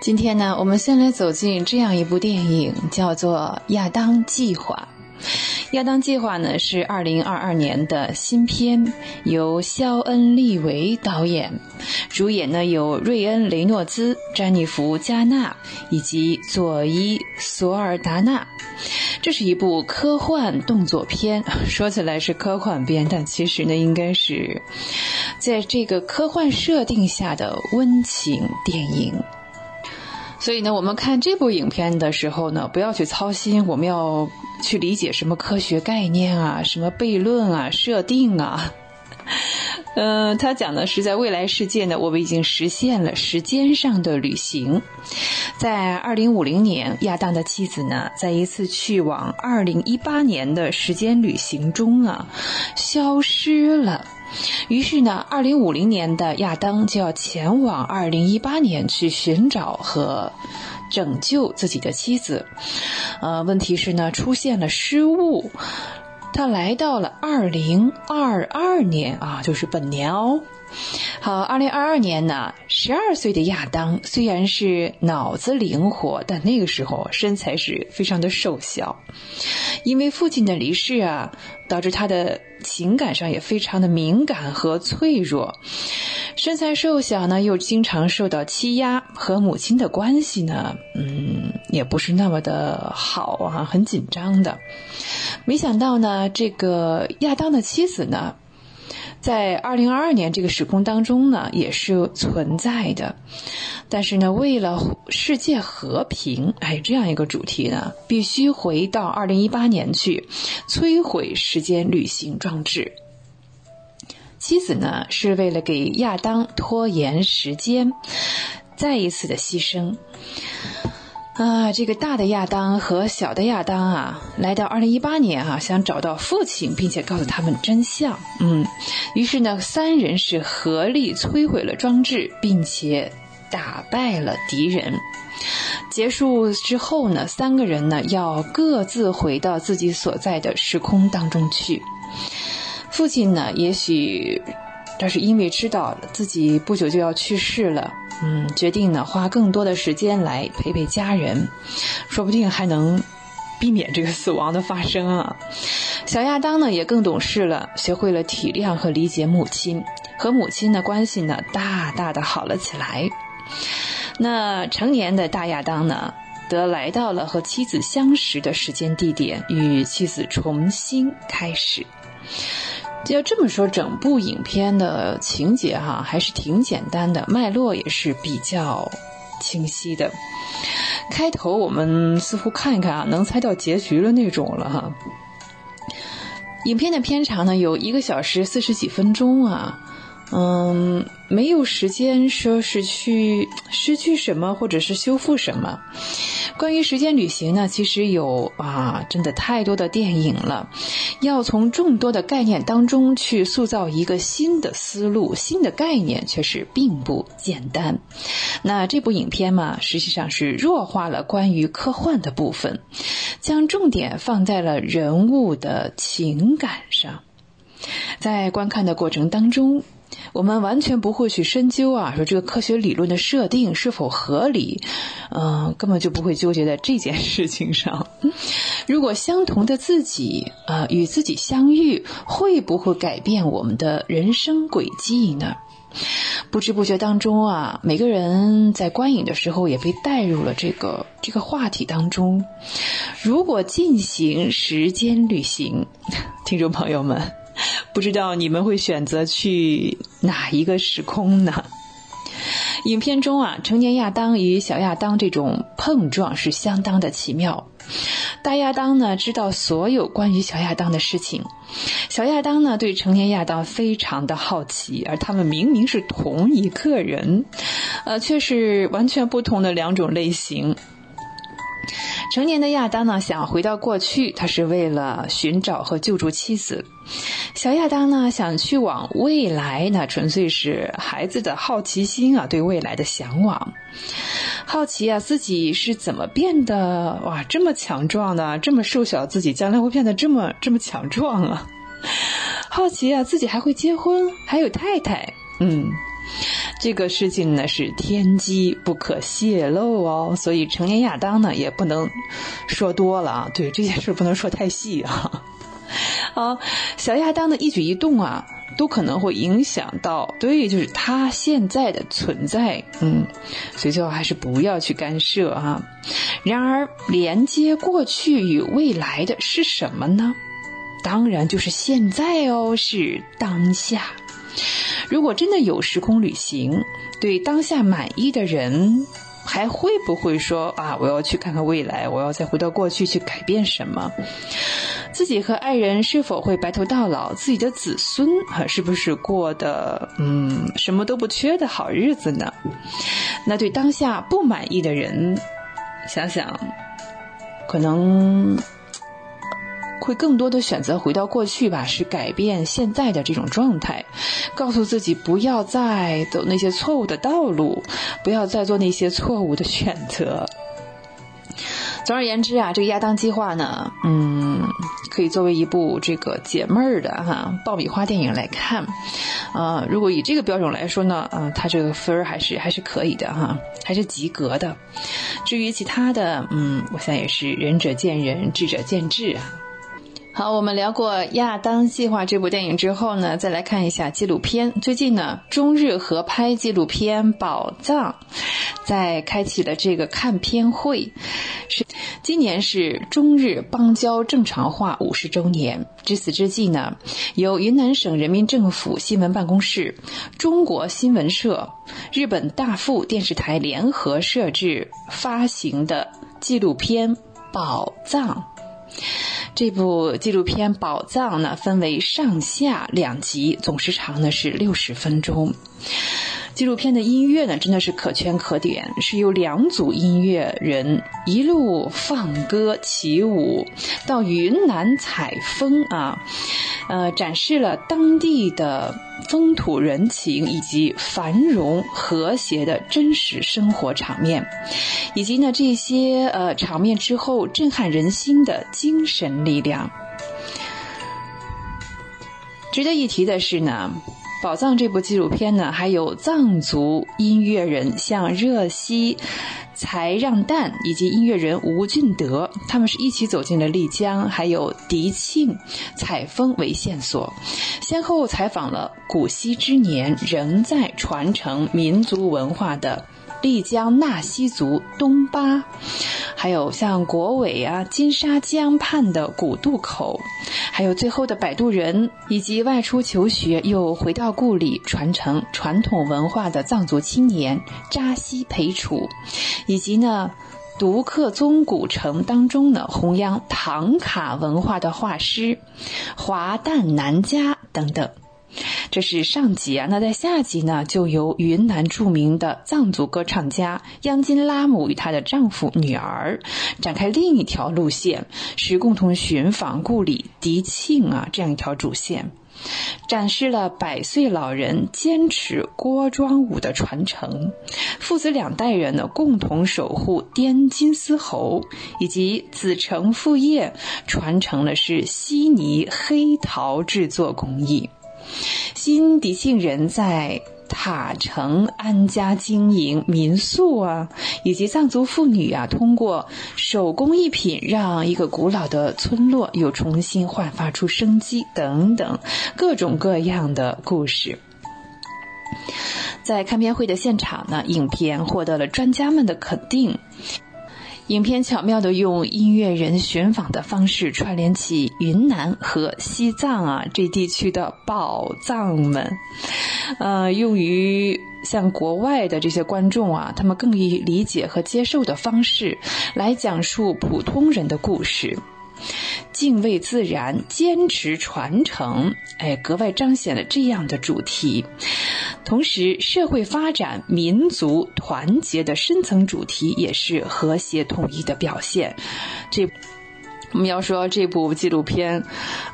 今天呢，我们先来走进这样一部电影，叫做《亚当计划》。《亚当计划》呢是二零二二年的新片，由肖恩·利维导演，主演呢有瑞恩·雷诺兹、詹妮弗·加纳以及佐伊·索尔达纳。这是一部科幻动作片，说起来是科幻片，但其实呢，应该是在这个科幻设定下的温情电影。所以呢，我们看这部影片的时候呢，不要去操心我们要去理解什么科学概念啊、什么悖论啊、设定啊。嗯，他讲的是在未来世界呢，我们已经实现了时间上的旅行。在二零五零年，亚当的妻子呢，在一次去往二零一八年的时间旅行中啊，消失了。于是呢，二零五零年的亚当就要前往二零一八年去寻找和拯救自己的妻子。呃，问题是呢，出现了失误，他来到了二零二二年啊，就是本年哦。好，二零二二年呢，十二岁的亚当虽然是脑子灵活，但那个时候身材是非常的瘦小，因为父亲的离世啊，导致他的情感上也非常的敏感和脆弱。身材瘦小呢，又经常受到欺压，和母亲的关系呢，嗯，也不是那么的好啊，很紧张的。没想到呢，这个亚当的妻子呢。在二零二二年这个时空当中呢，也是存在的，但是呢，为了世界和平，哎，这样一个主题呢，必须回到二零一八年去摧毁时间旅行装置。妻子呢，是为了给亚当拖延时间，再一次的牺牲。啊，这个大的亚当和小的亚当啊，来到二零一八年啊，想找到父亲，并且告诉他们真相。嗯，于是呢，三人是合力摧毁了装置，并且打败了敌人。结束之后呢，三个人呢要各自回到自己所在的时空当中去。父亲呢，也许这是因为知道自己不久就要去世了，嗯，决定呢花更多的时间来陪陪家人，说不定还能避免这个死亡的发生啊。小亚当呢也更懂事了，学会了体谅和理解母亲，和母亲的关系呢大大的好了起来。那成年的大亚当呢，得来到了和妻子相识的时间地点，与妻子重新开始。要这么说，整部影片的情节哈还是挺简单的，脉络也是比较清晰的。开头我们似乎看一看啊，能猜到结局的那种了哈。影片的片长呢有一个小时四十几分钟啊。嗯，没有时间说是去失去什么，或者是修复什么。关于时间旅行呢，其实有啊，真的太多的电影了。要从众多的概念当中去塑造一个新的思路、新的概念，却是并不简单。那这部影片嘛，实际上是弱化了关于科幻的部分，将重点放在了人物的情感上。在观看的过程当中。我们完全不会去深究啊，说这个科学理论的设定是否合理，嗯，根本就不会纠结在这件事情上。如果相同的自己啊与自己相遇，会不会改变我们的人生轨迹呢？不知不觉当中啊，每个人在观影的时候也被带入了这个这个话题当中。如果进行时间旅行，听众朋友们。不知道你们会选择去哪一个时空呢？影片中啊，成年亚当与小亚当这种碰撞是相当的奇妙。大亚当呢知道所有关于小亚当的事情，小亚当呢对成年亚当非常的好奇，而他们明明是同一个人，呃，却是完全不同的两种类型。成年的亚当呢，想回到过去，他是为了寻找和救助妻子；小亚当呢，想去往未来，那纯粹是孩子的好奇心啊，对未来的向往，好奇啊，自己是怎么变得哇这么强壮的，这么瘦小，自己将来会变得这么这么强壮啊？好奇啊，自己还会结婚，还有太太，嗯。这个事情呢是天机不可泄露哦，所以成年亚当呢也不能说多了啊。对这件事不能说太细啊。好，小亚当的一举一动啊，都可能会影响到对，就是他现在的存在。嗯，所以最好还是不要去干涉啊。然而，连接过去与未来的是什么呢？当然就是现在哦，是当下。如果真的有时空旅行，对当下满意的人，还会不会说啊？我要去看看未来，我要再回到过去去改变什么？自己和爱人是否会白头到老？自己的子孙啊，是不是过的嗯什么都不缺的好日子呢？那对当下不满意的人，想想，可能。会更多的选择回到过去吧，是改变现在的这种状态，告诉自己不要再走那些错误的道路，不要再做那些错误的选择。总而言之啊，这个亚当计划呢，嗯，可以作为一部这个解闷儿的哈爆米花电影来看，啊，如果以这个标准来说呢，啊，它这个分儿还是还是可以的哈，还是及格的。至于其他的，嗯，我想也是仁者见仁，智者见智啊。好，我们聊过《亚当计划》这部电影之后呢，再来看一下纪录片。最近呢，中日合拍纪录片《宝藏》在开启了这个看片会。是今年是中日邦交正常化五十周年。至此之际呢，由云南省人民政府新闻办公室、中国新闻社、日本大富电视台联合设置发行的纪录片《宝藏》。这部纪录片《宝藏》呢，分为上下两集，总时长呢是六十分钟。纪录片的音乐呢，真的是可圈可点，是由两组音乐人一路放歌起舞，到云南采风啊，呃，展示了当地的风土人情以及繁荣和谐的真实生活场面，以及呢这些呃场面之后震撼人心的精神力量。值得一提的是呢。《宝藏》这部纪录片呢，还有藏族音乐人像热西、才让旦以及音乐人吴俊德，他们是一起走进了丽江，还有迪庆采风为线索，先后采访了古稀之年仍在传承民族文化的。丽江纳西族东巴，还有像国伟啊、金沙江畔的古渡口，还有最后的摆渡人，以及外出求学又回到故里传承传统文化的藏族青年扎西培楚，以及呢，独克宗古城当中呢弘扬唐卡文化的画师华旦南家等等。这是上集啊，那在下集呢，就由云南著名的藏族歌唱家央金拉姆与她的丈夫、女儿展开另一条路线，是共同寻访故里迪庆啊这样一条主线，展示了百岁老人坚持锅庄舞的传承，父子两代人呢共同守护滇金丝猴，以及子承父业传承的是悉尼黑陶制作工艺。新迪庆人在塔城安家经营民宿啊，以及藏族妇女啊，通过手工艺品让一个古老的村落又重新焕发出生机等等各种各样的故事。在看片会的现场呢，影片获得了专家们的肯定。影片巧妙地用音乐人寻访的方式串联起云南和西藏啊这地区的宝藏们，呃，用于像国外的这些观众啊，他们更易理解和接受的方式来讲述普通人的故事。敬畏自然，坚持传承，哎，格外彰显了这样的主题。同时，社会发展、民族团结的深层主题也是和谐统一的表现。这我们要说这部纪录片，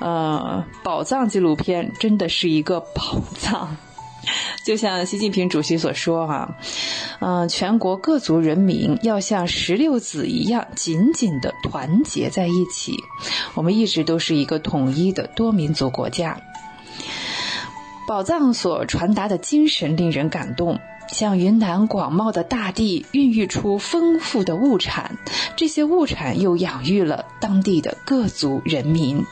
呃，宝藏纪录片真的是一个宝藏。就像习近平主席所说哈，嗯，全国各族人民要像石榴籽一样紧紧的团结在一起。我们一直都是一个统一的多民族国家。宝藏所传达的精神令人感动，向云南广袤的大地孕育出丰富的物产，这些物产又养育了当地的各族人民，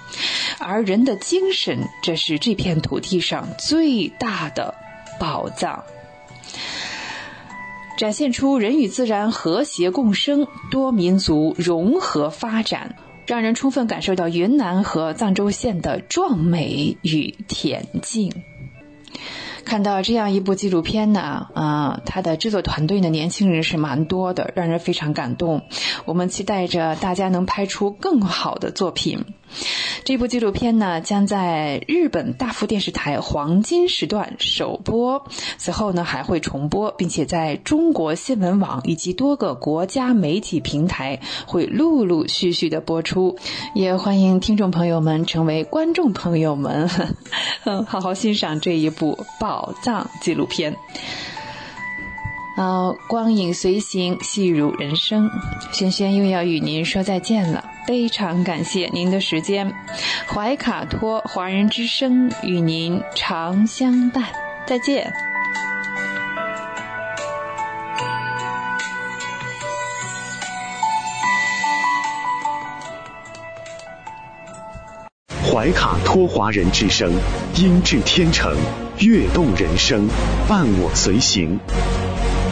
而人的精神，这是这片土地上最大的。宝藏，展现出人与自然和谐共生、多民族融合发展，让人充分感受到云南和藏州县的壮美与恬静。看到这样一部纪录片呢，啊，它的制作团队的，年轻人是蛮多的，让人非常感动。我们期待着大家能拍出更好的作品。这部纪录片呢，将在日本大富电视台黄金时段首播，此后呢还会重播，并且在中国新闻网以及多个国家媒体平台会陆陆续续的播出。也欢迎听众朋友们成为观众朋友们，嗯，好好欣赏这一部宝藏纪录片。好，光影随行，戏如人生。轩轩又要与您说再见了，非常感谢您的时间。怀卡托华人之声与您常相伴，再见。怀卡托华人之声，音质天成，悦动人生，伴我随行。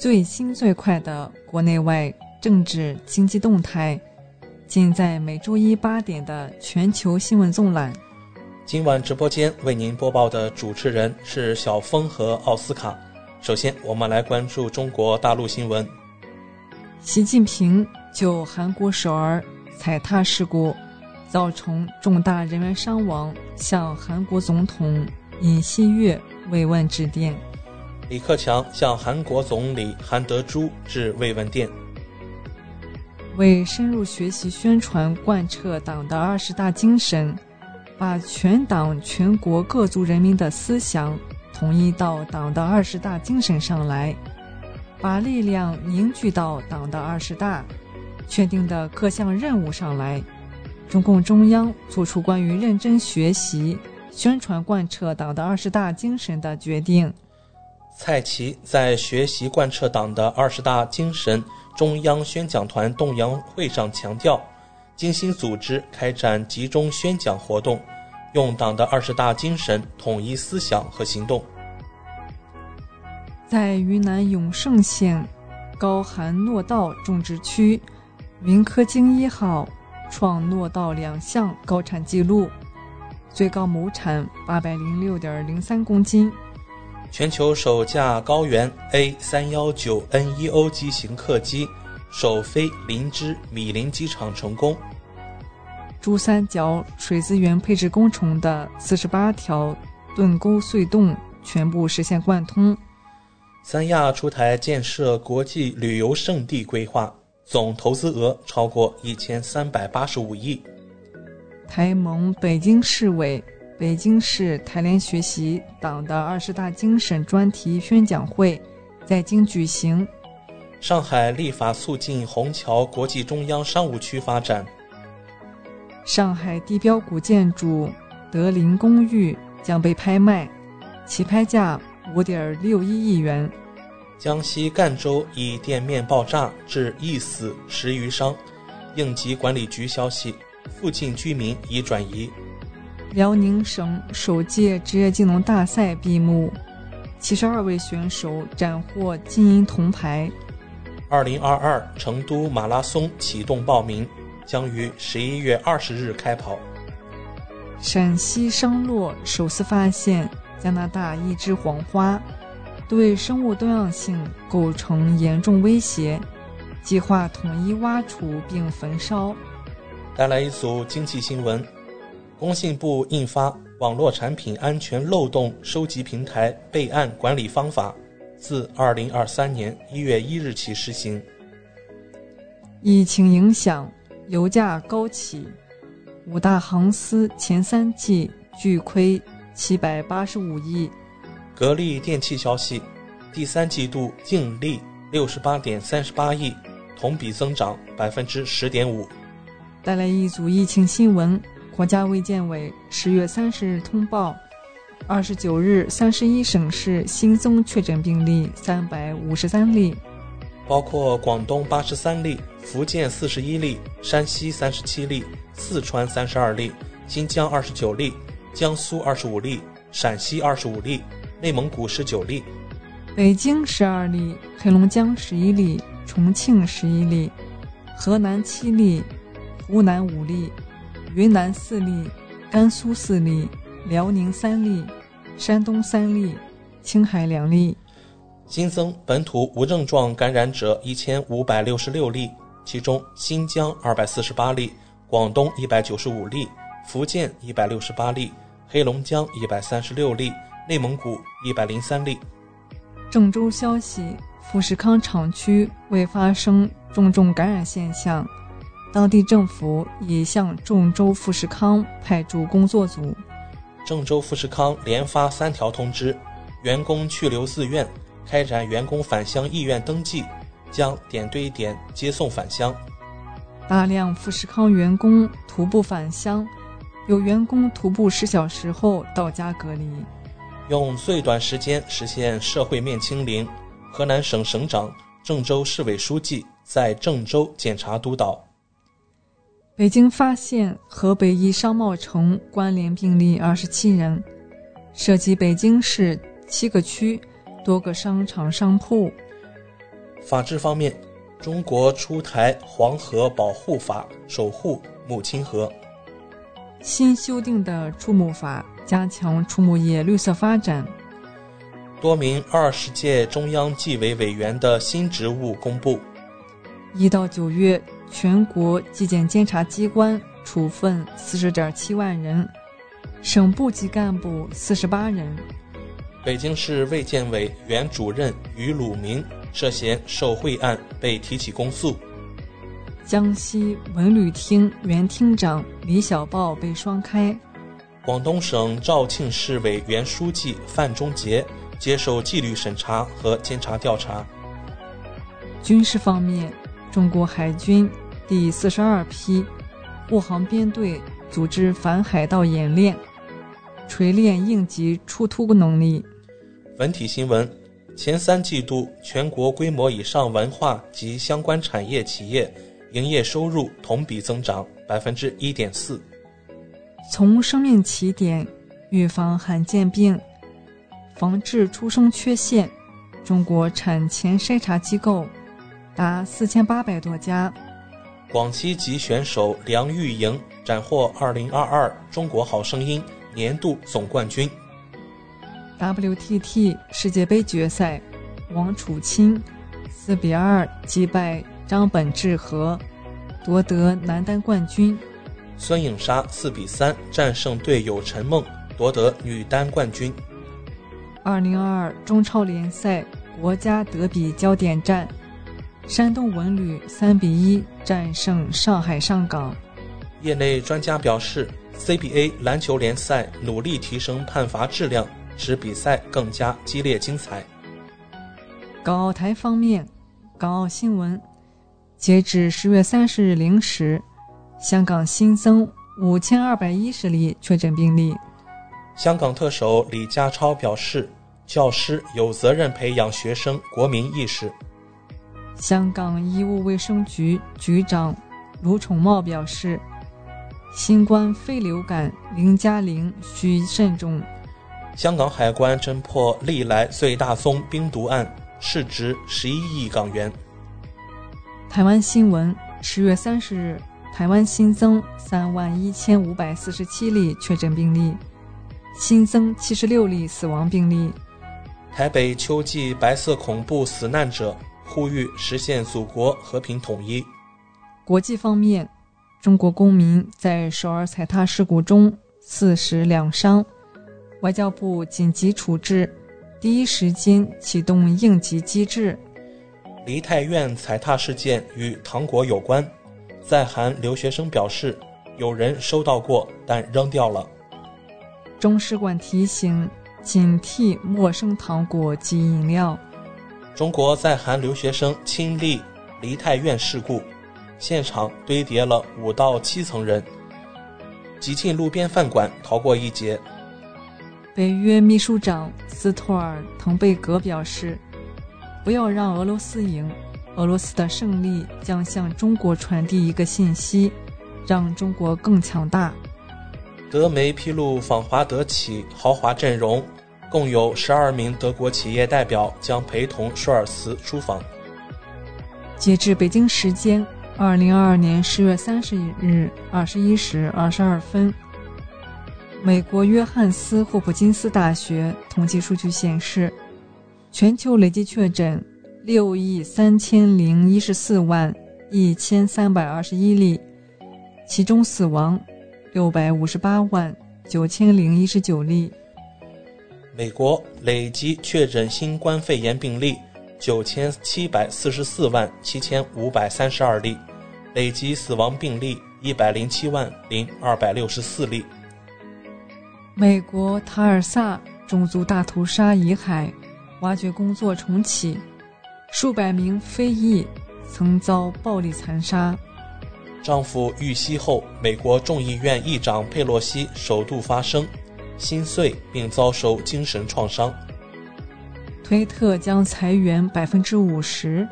最新最快的国内外政治经济动态。尽在每周一八点的全球新闻纵览。今晚直播间为您播报的主持人是小峰和奥斯卡。首先，我们来关注中国大陆新闻。习近平就韩国首尔踩踏事故造成重大人员伤亡，向韩国总统尹锡悦慰问致电。李克强向韩国总理韩德洙致慰问电。为深入学习、宣传、贯彻党的二十大精神，把全党全国各族人民的思想统一到党的二十大精神上来，把力量凝聚到党的二十大确定的各项任务上来，中共中央作出关于认真学习、宣传、贯彻党的二十大精神的决定。蔡奇在学习贯彻党的二十大精神。中央宣讲团动员会上强调，精心组织开展集中宣讲活动，用党的二十大精神统一思想和行动。在云南永胜县高寒糯稻种植区，云科精一号创糯稻两项高产记录，最高亩产八百零六点零三公斤。全球首架高原 A 三幺九 NEO 机型客机首飞林芝米林机场成功。珠三角水资源配置工程的四十八条盾沟隧洞全部实现贯通。三亚出台建设国际旅游胜地规划，总投资额超过一千三百八十五亿。台盟北京市委。北京市台联学习党的二十大精神专题宣讲会在京举行。上海立法促进虹桥国际中央商务区发展。上海地标古建筑德林公寓将被拍卖，起拍价五点六一亿元。江西赣州一店面爆炸致一死十余伤，应急管理局消息，附近居民已转移。辽宁省首届职业技能大赛闭幕，七十二位选手斩获金银铜牌。二零二二成都马拉松启动报名，将于十一月二十日开跑。陕西商洛首次发现加拿大一枝黄花，对生物多样性构成严重威胁，计划统一挖除并焚烧。带来一组经济新闻。工信部印发《网络产品安全漏洞收集平台备案管理方法》，自二零二三年一月一日起施行。疫情影响，油价高企，五大航司前三季巨亏七百八十五亿。格力电器消息，第三季度净利六十八点三十八亿，同比增长百分之十点五。带来一组疫情新闻。国家卫健委十月三十日通报，二十九日三十一省市新增确诊病例三百五十三例，包括广东八十三例、福建四十一例、山西三十七例、四川三十二例、新疆二十九例、江苏二十五例、陕西二十五例、内蒙古十九例，北京十二例、黑龙江十一例、重庆十一例、河南七例、湖南五例。云南四例，甘肃四例，辽宁三例，山东三例，青海两例。新增本土无症状感染者一千五百六十六例，其中新疆二百四十八例，广东一百九十五例，福建一百六十八例，黑龙江一百三十六例，内蒙古一百零三例。郑州消息：富士康厂区未发生重症感染现象。当地政府已向郑州富士康派驻工作组。郑州富士康连发三条通知：员工去留自愿，开展员工返乡意愿登记，将点对点接送返乡。大量富士康员工徒步返乡，有员工徒步十小时后到家隔离。用最短时间实现社会面清零。河南省省长、郑州市委书记在郑州检查督导。北京发现河北一商贸城关联病例二十七人，涉及北京市七个区多个商场商铺。法治方面。中国出台《黄河保护法》，守护母亲河。新修订的畜牧法加强畜牧业绿色发展。多名二十届中央纪委委员的新职务公布。一到九月，全国纪检监察机关处分四十点七万人，省部级干部四十八人。北京市卫健委原主任于鲁明。涉嫌受贿案被提起公诉。江西文旅厅原厅长李小豹被双开。广东省肇庆市委原书记范忠杰接受纪律审查和监察调查。军事方面，中国海军第四十二批护航编队组织反海盗演练，锤炼应急出突能力。文体新闻。前三季度，全国规模以上文化及相关产业企业营业收入同比增长百分之一点四。从生命起点预防罕见病，防治出生缺陷，中国产前筛查机构达四千八百多家。广西籍选手梁玉莹斩获二零二二中国好声音年度总冠军。WTT 世界杯决赛，王楚钦四比二击败张本智和，夺得男单冠军。孙颖莎四比三战胜队友陈梦，夺得女单冠军。二零二二中超联赛国家德比焦点战，山东文旅三比一战胜上海上港。业内专家表示，CBA 篮球联赛努力提升判罚质量。使比赛更加激烈精彩。港澳台方面，港澳新闻：截至十月三十日零时，香港新增五千二百一十例确诊病例。香港特首李家超表示，教师有责任培养学生国民意识。香港医务卫生局局长卢宠茂表示，新冠非流感零加零需慎重。香港海关侦破历来最大宗冰毒案，市值十一亿港元。台湾新闻：十月三十日，台湾新增三万一千五百四十七例确诊病例，新增七十六例死亡病例。台北秋季白色恐怖死难者呼吁实现祖国和平统一。国际方面，中国公民在首尔踩踏事故中四死两伤。外交部紧急处置，第一时间启动应急机制。梨泰院踩踏事件与糖果有关，在韩留学生表示，有人收到过，但扔掉了。中使馆提醒警惕陌生糖果及饮料。中国在韩留学生亲历梨泰院事故，现场堆叠了五到七层人，急进路边饭馆逃过一劫。北约秘书长斯托尔滕贝格表示：“不要让俄罗斯赢，俄罗斯的胜利将向中国传递一个信息，让中国更强大。”德媒披露访华德企豪华阵容，共有十二名德国企业代表将陪同舒尔茨出访。截至北京时间二零二二年十月三十一日二十一时二十二分。美国约翰斯霍普金斯大学统计数据显示，全球累计确诊六亿三千零一十四万一千三百二十一例，其中死亡六百五十八万九千零一十九例。美国累计确诊新冠肺炎病例九千七百四十四万七千五百三十二例，累计死亡病例一百零七万零二百六十四例。美国塔尔萨种族大屠杀遗骸挖掘工作重启，数百名非裔曾遭暴力残杀。丈夫遇袭后，美国众议院议长佩洛西首度发声，心碎并遭受精神创伤。推特将裁员百分之五十，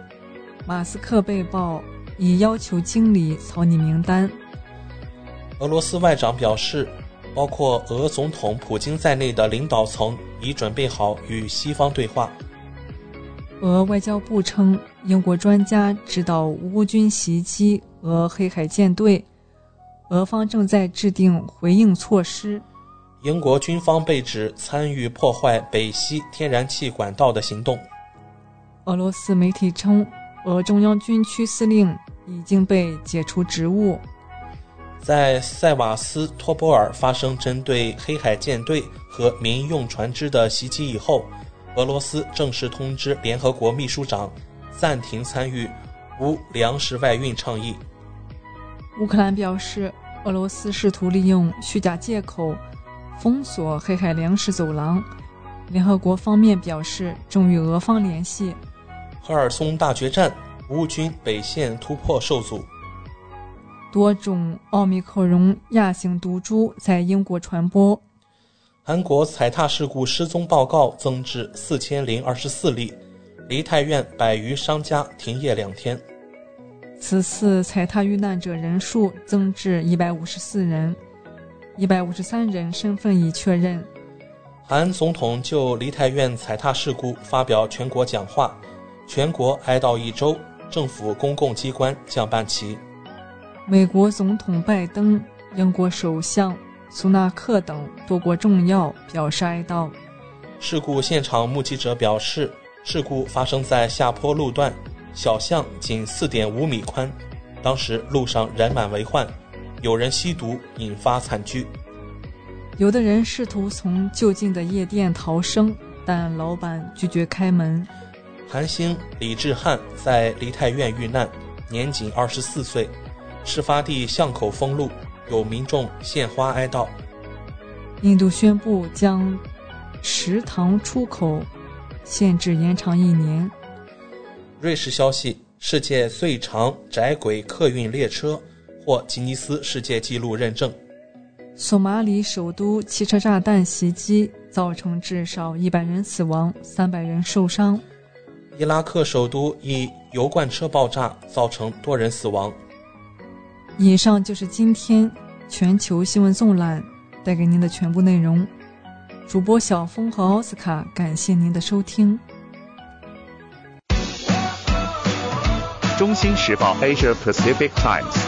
马斯克被曝已要求经理草拟名单。俄罗斯外长表示，包括俄总统普京在内的领导层已准备好与西方对话。俄外交部称，英国专家指导乌军袭击俄黑海舰队，俄方正在制定回应措施。英国军方被指参与破坏北溪天然气管道的行动。俄罗斯媒体称，俄中央军区司令已经被解除职务。在塞瓦斯托波尔发生针对黑海舰队和民用船只的袭击以后。俄罗斯正式通知联合国秘书长，暂停参与无粮食外运倡议。乌克兰表示，俄罗斯试图利用虚假借口封锁黑海粮食走廊。联合国方面表示，正与俄方联系。赫尔松大决战，乌军北线突破受阻。多种奥密克戎亚型毒株在英国传播。韩国踩踏事故失踪报告增至四千零二十四例，梨泰院百余商家停业两天。此次踩踏遇难者人数增至一百五十四人，一百五十三人身份已确认。韩总统就梨泰院踩踏事故发表全国讲话，全国哀悼一周，政府公共机关降半旗。美国总统拜登，英国首相。苏纳克等多国重要表示哀悼。事故现场目击者表示，事故发生在下坡路段，小巷仅四点五米宽，当时路上人满为患，有人吸毒引发惨剧。有的人试图从就近的夜店逃生，但老板拒绝开门。韩星李智汉在梨泰院遇难，年仅二十四岁，事发地巷口封路。有民众献花哀悼。印度宣布将食糖出口限制延长一年。瑞士消息：世界最长窄轨客运列车获吉尼斯世界纪录认证。索马里首都汽车炸弹袭击造成至少一百人死亡，三百人受伤。伊拉克首都一油罐车爆炸造成多人死亡。以上就是今天全球新闻纵览带给您的全部内容。主播小峰和奥斯卡，感谢您的收听。中新时报 Asia Pacific Times，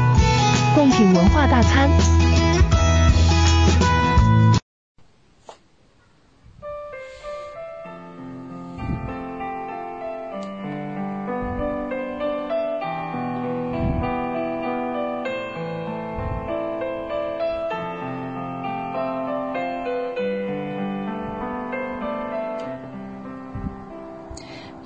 贡品文化大餐。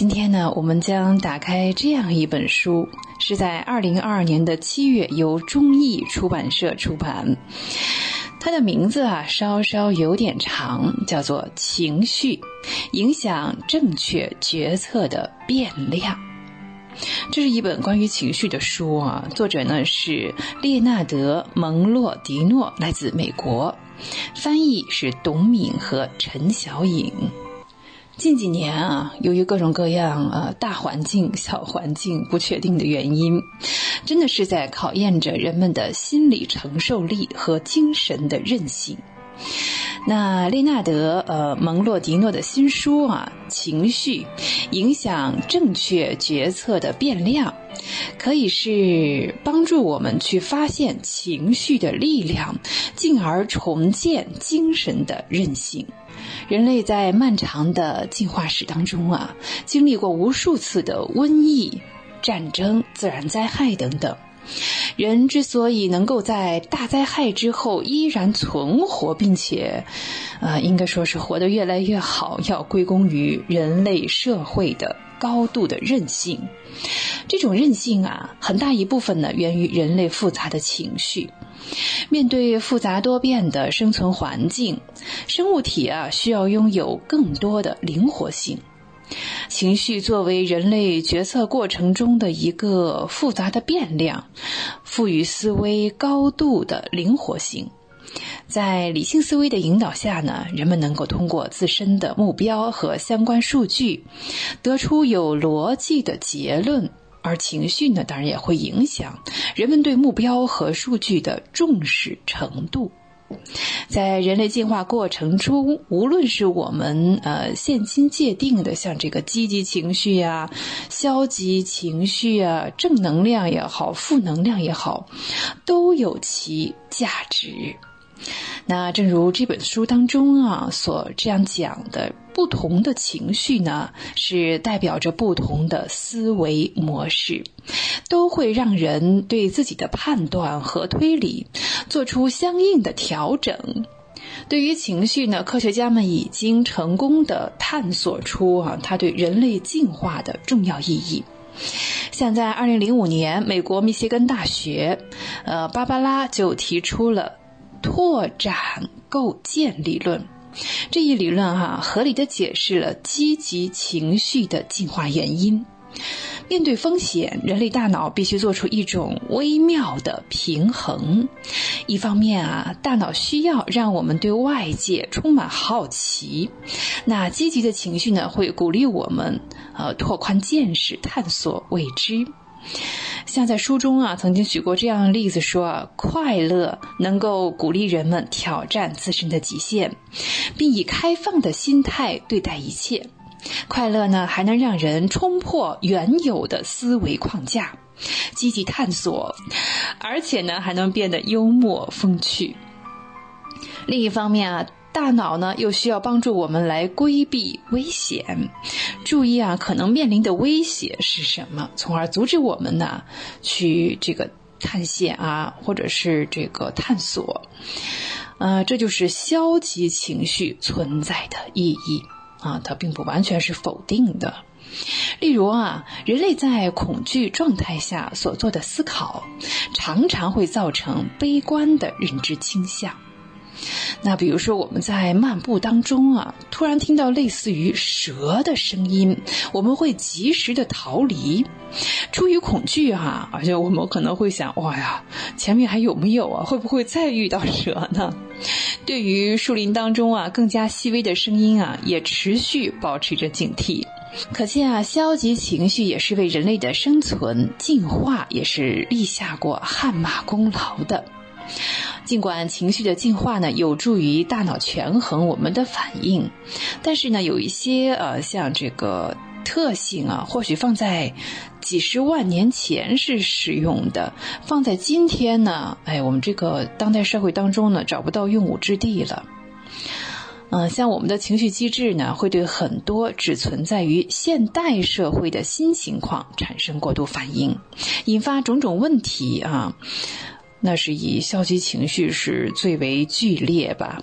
今天呢，我们将打开这样一本书，是在二零二二年的七月由中译出版社出版。它的名字啊，稍稍有点长，叫做《情绪影响正确决策的变量》。这是一本关于情绪的书啊，作者呢是列纳德·蒙洛迪诺，来自美国，翻译是董敏和陈小颖。近几年啊，由于各种各样呃大环境、小环境不确定的原因，真的是在考验着人们的心理承受力和精神的韧性。那列纳德呃蒙洛迪诺的新书啊，情绪影响正确决策的变量，可以是帮助我们去发现情绪的力量，进而重建精神的韧性。人类在漫长的进化史当中啊，经历过无数次的瘟疫、战争、自然灾害等等。人之所以能够在大灾害之后依然存活，并且，呃，应该说是活得越来越好，要归功于人类社会的高度的韧性。这种韧性啊，很大一部分呢，源于人类复杂的情绪。面对复杂多变的生存环境，生物体啊需要拥有更多的灵活性。情绪作为人类决策过程中的一个复杂的变量，赋予思维高度的灵活性。在理性思维的引导下呢，人们能够通过自身的目标和相关数据，得出有逻辑的结论。而情绪呢，当然也会影响人们对目标和数据的重视程度。在人类进化过程中，无论是我们呃现今界定的像这个积极情绪呀、消极情绪啊、正能量也好、负能量也好，都有其价值。那正如这本书当中啊所这样讲的，不同的情绪呢，是代表着不同的思维模式，都会让人对自己的判断和推理做出相应的调整。对于情绪呢，科学家们已经成功的探索出啊，它对人类进化的重要意义。像在二零零五年，美国密歇根大学，呃，芭芭拉就提出了。拓展构建理论，这一理论哈，合理的解释了积极情绪的进化原因。面对风险，人类大脑必须做出一种微妙的平衡。一方面啊，大脑需要让我们对外界充满好奇；那积极的情绪呢，会鼓励我们呃拓宽见识，探索未知。像在书中啊，曾经举过这样的例子，说快乐能够鼓励人们挑战自身的极限，并以开放的心态对待一切。快乐呢，还能让人冲破原有的思维框架，积极探索，而且呢，还能变得幽默风趣。另一方面啊。大脑呢，又需要帮助我们来规避危险，注意啊，可能面临的威胁是什么，从而阻止我们呢去这个探险啊，或者是这个探索。呃，这就是消极情绪存在的意义啊，它并不完全是否定的。例如啊，人类在恐惧状态下所做的思考，常常会造成悲观的认知倾向。那比如说，我们在漫步当中啊，突然听到类似于蛇的声音，我们会及时的逃离，出于恐惧哈，而且我们可能会想，哇呀，前面还有没有啊？会不会再遇到蛇呢？对于树林当中啊更加细微的声音啊，也持续保持着警惕。可见啊，消极情绪也是为人类的生存进化也是立下过汗马功劳的。尽管情绪的进化呢有助于大脑权衡我们的反应，但是呢有一些呃像这个特性啊，或许放在几十万年前是使用的，放在今天呢，哎，我们这个当代社会当中呢找不到用武之地了。嗯，像我们的情绪机制呢，会对很多只存在于现代社会的新情况产生过度反应，引发种种问题啊。那是以消极情绪是最为剧烈吧？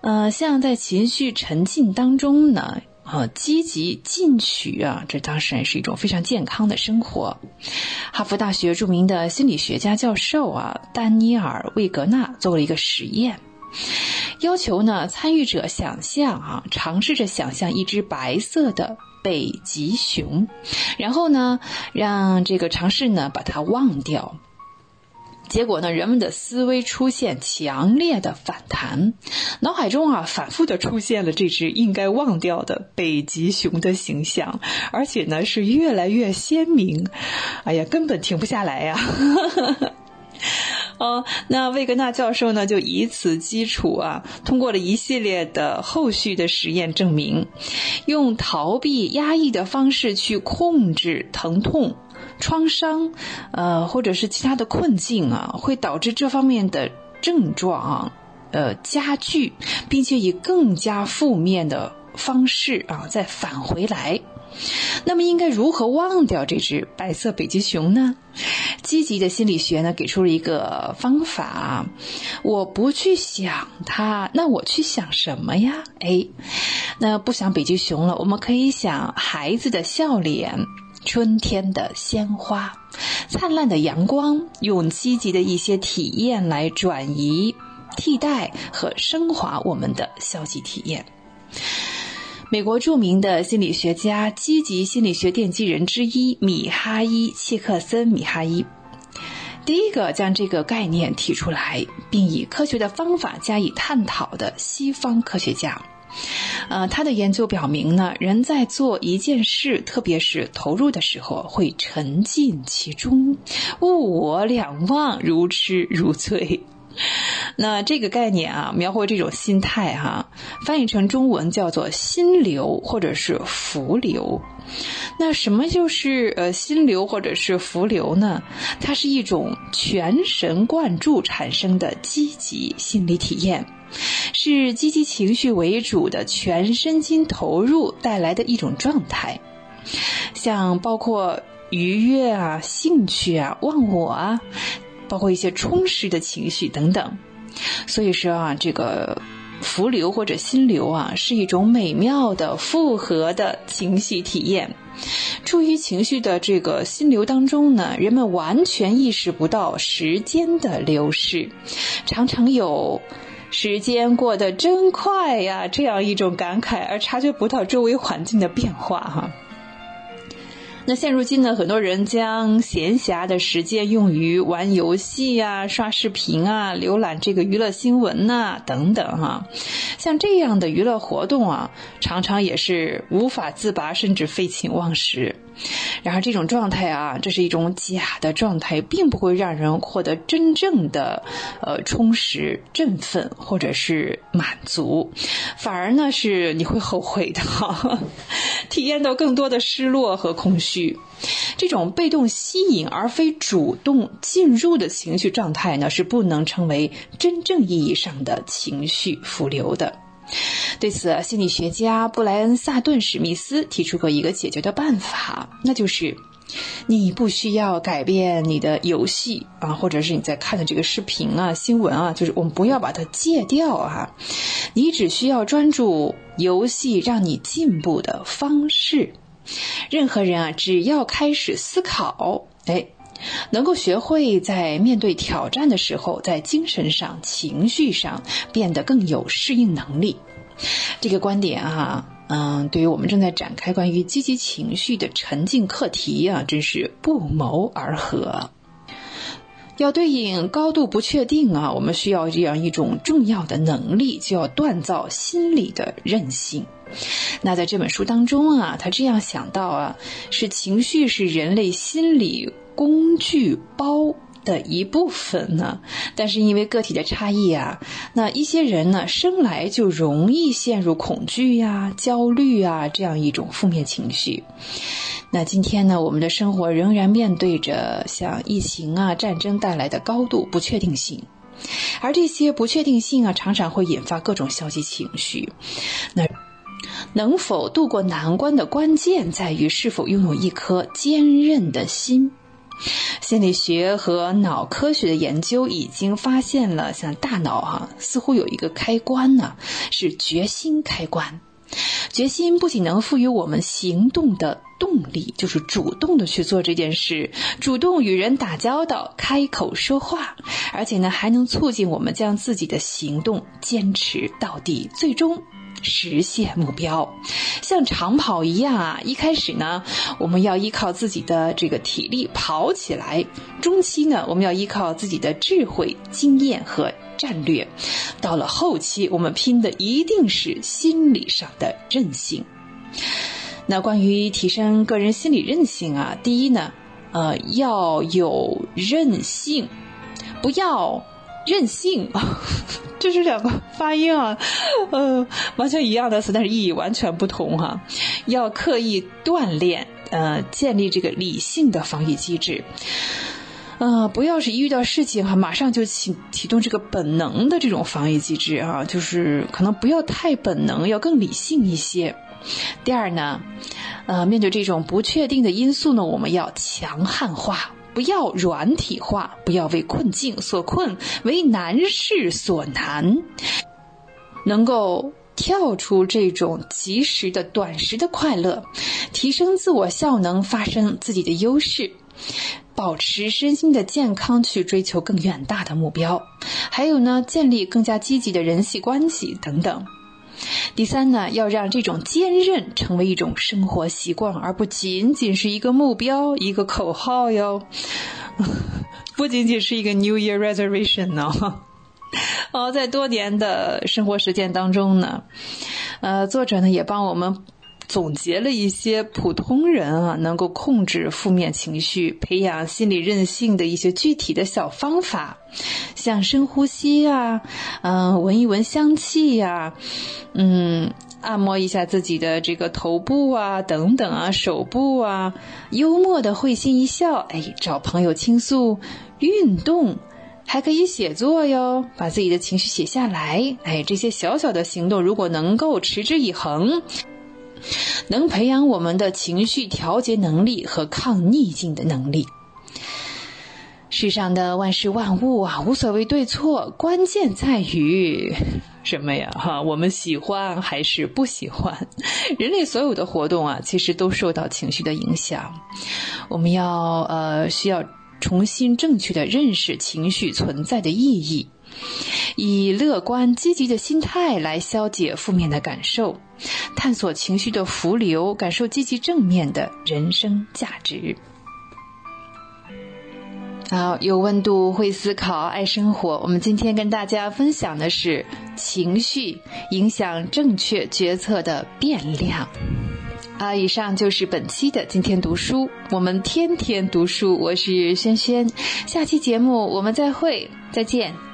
呃，像在情绪沉浸当中呢，啊，积极进取啊，这当然是一种非常健康的生活。哈佛大学著名的心理学家教授啊，丹尼尔·魏格纳做了一个实验，要求呢参与者想象啊，尝试着想象一只白色的北极熊，然后呢让这个尝试呢把它忘掉。结果呢，人们的思维出现强烈的反弹，脑海中啊反复的出现了这只应该忘掉的北极熊的形象，而且呢是越来越鲜明，哎呀，根本停不下来呀！哦，那魏格纳教授呢就以此基础啊，通过了一系列的后续的实验证明，用逃避压抑的方式去控制疼痛。创伤，呃，或者是其他的困境啊，会导致这方面的症状，呃，加剧，并且以更加负面的方式啊再返回来。那么，应该如何忘掉这只白色北极熊呢？积极的心理学呢给出了一个方法：我不去想它，那我去想什么呀？哎，那不想北极熊了，我们可以想孩子的笑脸。春天的鲜花，灿烂的阳光，用积极的一些体验来转移、替代和升华我们的消极体验。美国著名的心理学家、积极心理学奠基人之一米哈伊·契克森·米哈伊，第一个将这个概念提出来，并以科学的方法加以探讨的西方科学家。呃，他的研究表明呢，人在做一件事，特别是投入的时候，会沉浸其中，物我两忘，如痴如醉。那这个概念啊，描绘这种心态哈，翻译成中文叫做心流或者是浮流。那什么就是呃心流或者是浮流呢？它是一种全神贯注产生的积极心理体验。是积极情绪为主的全身心投入带来的一种状态，像包括愉悦啊、兴趣啊、忘我啊，包括一些充实的情绪等等。所以说啊，这个浮流或者心流啊，是一种美妙的复合的情绪体验。处于情绪的这个心流当中呢，人们完全意识不到时间的流逝，常常有。时间过得真快呀，这样一种感慨，而察觉不到周围环境的变化哈。那现如今呢，很多人将闲暇的时间用于玩游戏呀、刷视频啊、浏览这个娱乐新闻呐等等哈。像这样的娱乐活动啊，常常也是无法自拔，甚至废寝忘食。然而这种状态啊，这是一种假的状态，并不会让人获得真正的呃充实、振奋或者是满足，反而呢是你会后悔的哈，体验到更多的失落和空虚。这种被动吸引而非主动进入的情绪状态呢，是不能称为真正意义上的情绪浮流的。对此，心理学家布莱恩·萨顿·史密斯提出过一个解决的办法，那就是你不需要改变你的游戏啊，或者是你在看的这个视频啊、新闻啊，就是我们不要把它戒掉啊，你只需要专注游戏让你进步的方式。任何人啊，只要开始思考，哎。能够学会在面对挑战的时候，在精神上、情绪上变得更有适应能力。这个观点啊，嗯，对于我们正在展开关于积极情绪的沉浸课题啊，真是不谋而合。要对应高度不确定啊，我们需要这样一种重要的能力，就要锻造心理的韧性。那在这本书当中啊，他这样想到啊，是情绪是人类心理。工具包的一部分呢，但是因为个体的差异啊，那一些人呢生来就容易陷入恐惧呀、焦虑啊这样一种负面情绪。那今天呢，我们的生活仍然面对着像疫情啊、战争带来的高度不确定性，而这些不确定性啊，常常会引发各种消极情绪。那能否度过难关的关键，在于是否拥有一颗坚韧的心。心理学和脑科学的研究已经发现了，像大脑哈，似乎有一个开关呢，是决心开关。决心不仅能赋予我们行动的动力，就是主动的去做这件事，主动与人打交道、开口说话，而且呢，还能促进我们将自己的行动坚持到底，最终。实现目标，像长跑一样啊！一开始呢，我们要依靠自己的这个体力跑起来；中期呢，我们要依靠自己的智慧、经验和战略；到了后期，我们拼的一定是心理上的韧性。那关于提升个人心理韧性啊，第一呢，呃，要有韧性，不要任性。这是两个发音啊，呃，完全一样的词，但是意义完全不同哈。要刻意锻炼，呃，建立这个理性的防御机制，呃，不要是一遇到事情哈，马上就启启动这个本能的这种防御机制啊，就是可能不要太本能，要更理性一些。第二呢，呃，面对这种不确定的因素呢，我们要强悍化。不要软体化，不要为困境所困，为难事所难，能够跳出这种及时的、短时的快乐，提升自我效能，发生自己的优势，保持身心的健康，去追求更远大的目标。还有呢，建立更加积极的人际关系等等。第三呢，要让这种坚韧成为一种生活习惯，而不仅仅是一个目标、一个口号哟，不仅仅是一个 New Year Resolution 呢。哦，在多年的生活实践当中呢，呃，作者呢也帮我们。总结了一些普通人啊能够控制负面情绪、培养心理韧性的一些具体的小方法，像深呼吸呀，嗯，闻一闻香气呀，嗯，按摩一下自己的这个头部啊，等等啊，手部啊，幽默的会心一笑，哎，找朋友倾诉，运动，还可以写作哟，把自己的情绪写下来，哎，这些小小的行动如果能够持之以恒。能培养我们的情绪调节能力和抗逆境的能力。世上的万事万物啊，无所谓对错，关键在于什么呀？哈，我们喜欢还是不喜欢？人类所有的活动啊，其实都受到情绪的影响。我们要呃，需要重新正确的认识情绪存在的意义。以乐观积极的心态来消解负面的感受，探索情绪的浮流，感受积极正面的人生价值。好，有温度，会思考，爱生活。我们今天跟大家分享的是情绪影响正确决策的变量。啊，以上就是本期的今天读书，我们天天读书。我是轩轩，下期节目我们再会，再见。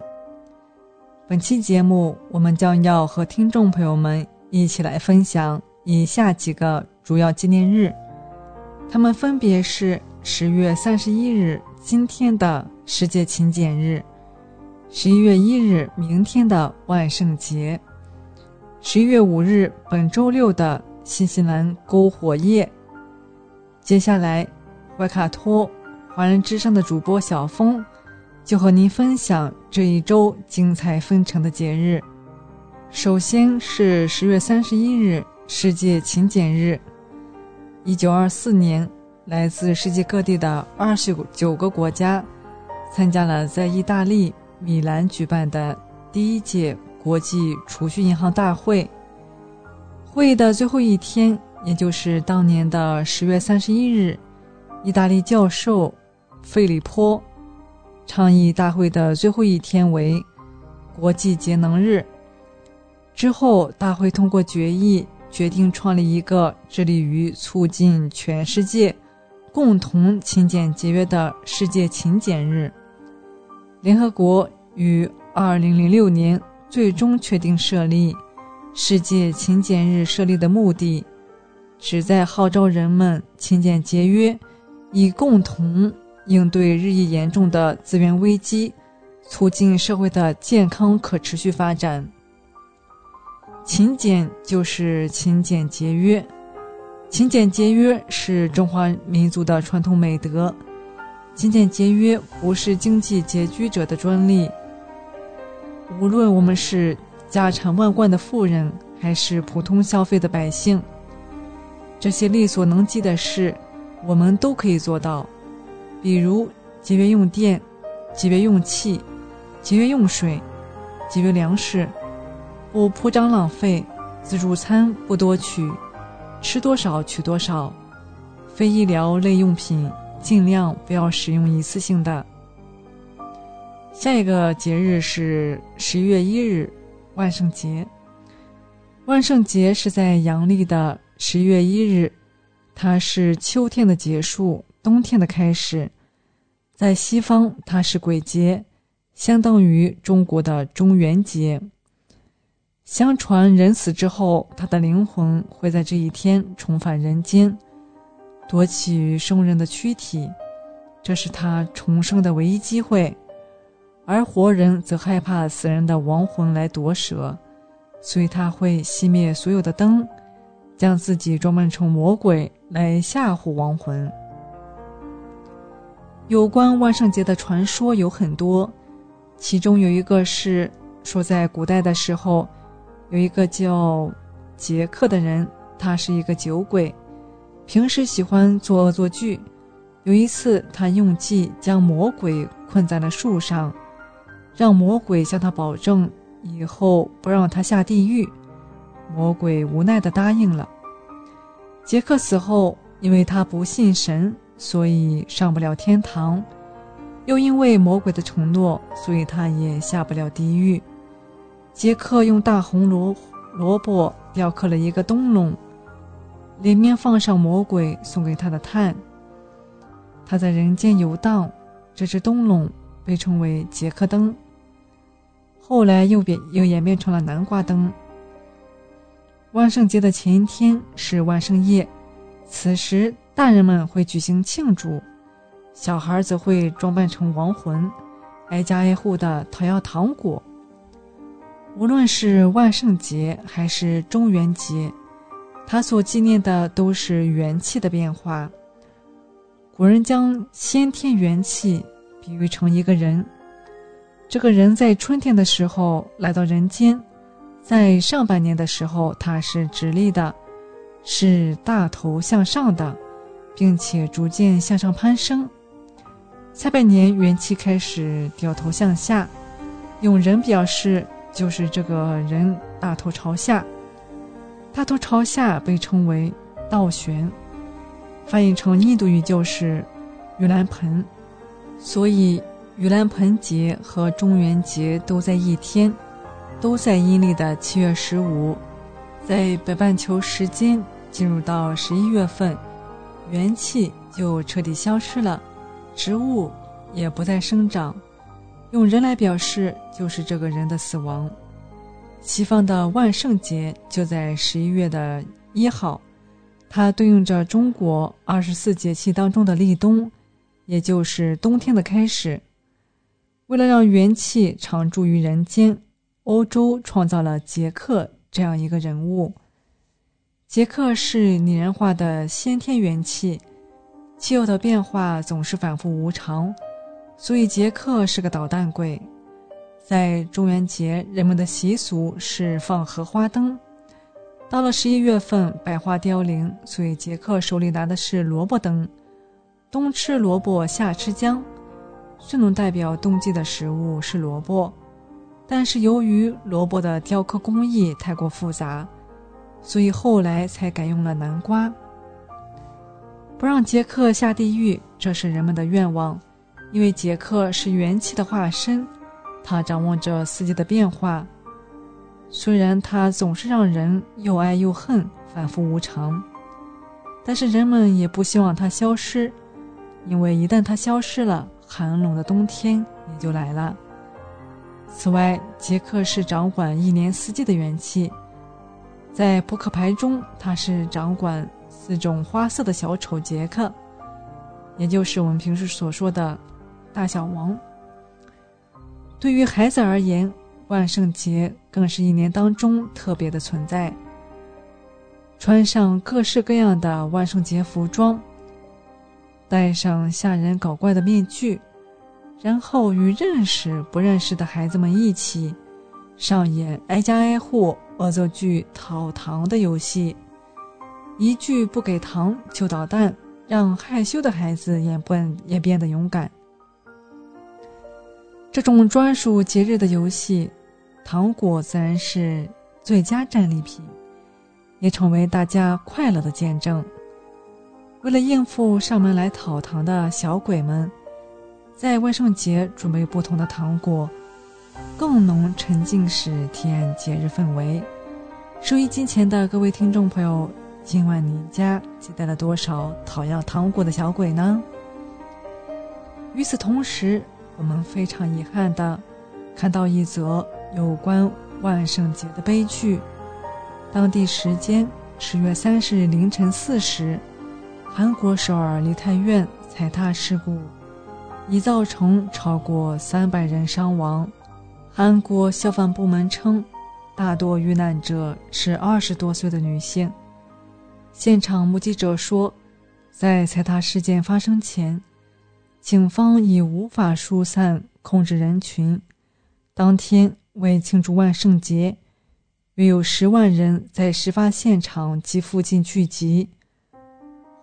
本期节目，我们将要和听众朋友们一起来分享以下几个主要纪念日，他们分别是十月三十一日今天的世界勤俭日，十一月一日明天的万圣节，十一月五日本周六的新西兰篝火夜。接下来，怀卡托华人之声的主播小峰。就和您分享这一周精彩纷呈的节日。首先是十月三十一日，世界勤俭日。一九二四年，来自世界各地的二十九个国家，参加了在意大利米兰举办的第一届国际储蓄银行大会。会议的最后一天，也就是当年的十月三十一日，意大利教授费利坡倡议大会的最后一天为国际节能日。之后，大会通过决议，决定创立一个致力于促进全世界共同勤俭节约的世界勤俭日。联合国于二零零六年最终确定设立世界勤俭日，设立的目的旨在号召人们勤俭节约，以共同应对日益严重的资源危机，促进社会的健康可持续发展。勤俭就是勤俭节约，勤俭节约是中华民族的传统美德。勤俭节约不是经济拮据者的专利。无论我们是家产万贯的富人，还是普通消费的百姓，这些力所能及的事，我们都可以做到。比如节约用电、节约用气、节约用水、节约粮食。不铺张浪费，自助餐不多取，吃多少取多少，非医疗类用品尽量不要使用一次性的。下一个节日是十一月一日，万圣节。万圣节是在阳历的十一月一日，它是秋天的结束，冬天的开始。在西方，它是鬼节，相当于中国的中元节。相传，人死之后，他的灵魂会在这一天重返人间，夺取生人的躯体，这是他重生的唯一机会。而活人则害怕死人的亡魂来夺舍，所以他会熄灭所有的灯，将自己装扮成魔鬼来吓唬亡魂。有关万圣节的传说有很多，其中有一个是说，在古代的时候。有一个叫杰克的人，他是一个酒鬼，平时喜欢做恶作剧。有一次，他用计将魔鬼困在了树上，让魔鬼向他保证以后不让他下地狱。魔鬼无奈地答应了。杰克死后，因为他不信神，所以上不了天堂；又因为魔鬼的承诺，所以他也下不了地狱。杰克用大红萝萝卜雕刻了一个灯笼，里面放上魔鬼送给他的炭。他在人间游荡，这只灯笼被称为杰克灯。后来又变又演变成了南瓜灯。万圣节的前一天是万圣夜，此时大人们会举行庆祝，小孩则会装扮成亡魂，挨家挨户的讨要糖果。无论是万圣节还是中元节，他所纪念的都是元气的变化。古人将先天元气比喻成一个人，这个人在春天的时候来到人间，在上半年的时候他是直立的，是大头向上的，并且逐渐向上攀升。下半年元气开始掉头向下，用人表示。就是这个人大头朝下，大头朝下被称为倒悬，翻译成印度语就是盂兰盆，所以盂兰盆节和中元节都在一天，都在阴历的七月十五，在北半球时间进入到十一月份，元气就彻底消失了，植物也不再生长。用人来表示，就是这个人的死亡。西方的万圣节就在十一月的一号，它对应着中国二十四节气当中的立冬，也就是冬天的开始。为了让元气常驻于人间，欧洲创造了杰克这样一个人物。杰克是拟人化的先天元气，气候的变化总是反复无常。所以，杰克是个捣蛋鬼。在中元节，人们的习俗是放荷花灯。到了十一月份，百花凋零，所以杰克手里拿的是萝卜灯。冬吃萝卜，夏吃姜。最能代表冬季的食物是萝卜，但是由于萝卜的雕刻工艺太过复杂，所以后来才改用了南瓜。不让杰克下地狱，这是人们的愿望，因为杰克是元气的化身，他掌握着四季的变化。虽然他总是让人又爱又恨，反复无常，但是人们也不希望他消失，因为一旦他消失了，寒冷的冬天也就来了。此外，杰克是掌管一年四季的元气，在扑克牌中，他是掌管。四种花色的小丑杰克，也就是我们平时所说的“大小王”。对于孩子而言，万圣节更是一年当中特别的存在。穿上各式各样的万圣节服装，戴上吓人搞怪的面具，然后与认识不认识的孩子们一起上演挨家挨户恶作剧讨糖的游戏。一句不给糖就捣蛋，让害羞的孩子也变也变得勇敢。这种专属节日的游戏，糖果自然是最佳战利品，也成为大家快乐的见证。为了应付上门来讨糖的小鬼们，在万圣节准备不同的糖果，更浓沉浸式体验节日氛围。收音机前的各位听众朋友。今晚你家接待了多少讨要糖果的小鬼呢？与此同时，我们非常遗憾的看到一则有关万圣节的悲剧。当地时间十月三十日凌晨四时，韩国首尔梨泰院踩踏事故已造成超过三百人伤亡。韩国消防部门称，大多遇难者是二十多岁的女性。现场目击者说，在踩踏事件发生前，警方已无法疏散控制人群。当天为庆祝万圣节，约有十万人在事发现场及附近聚集。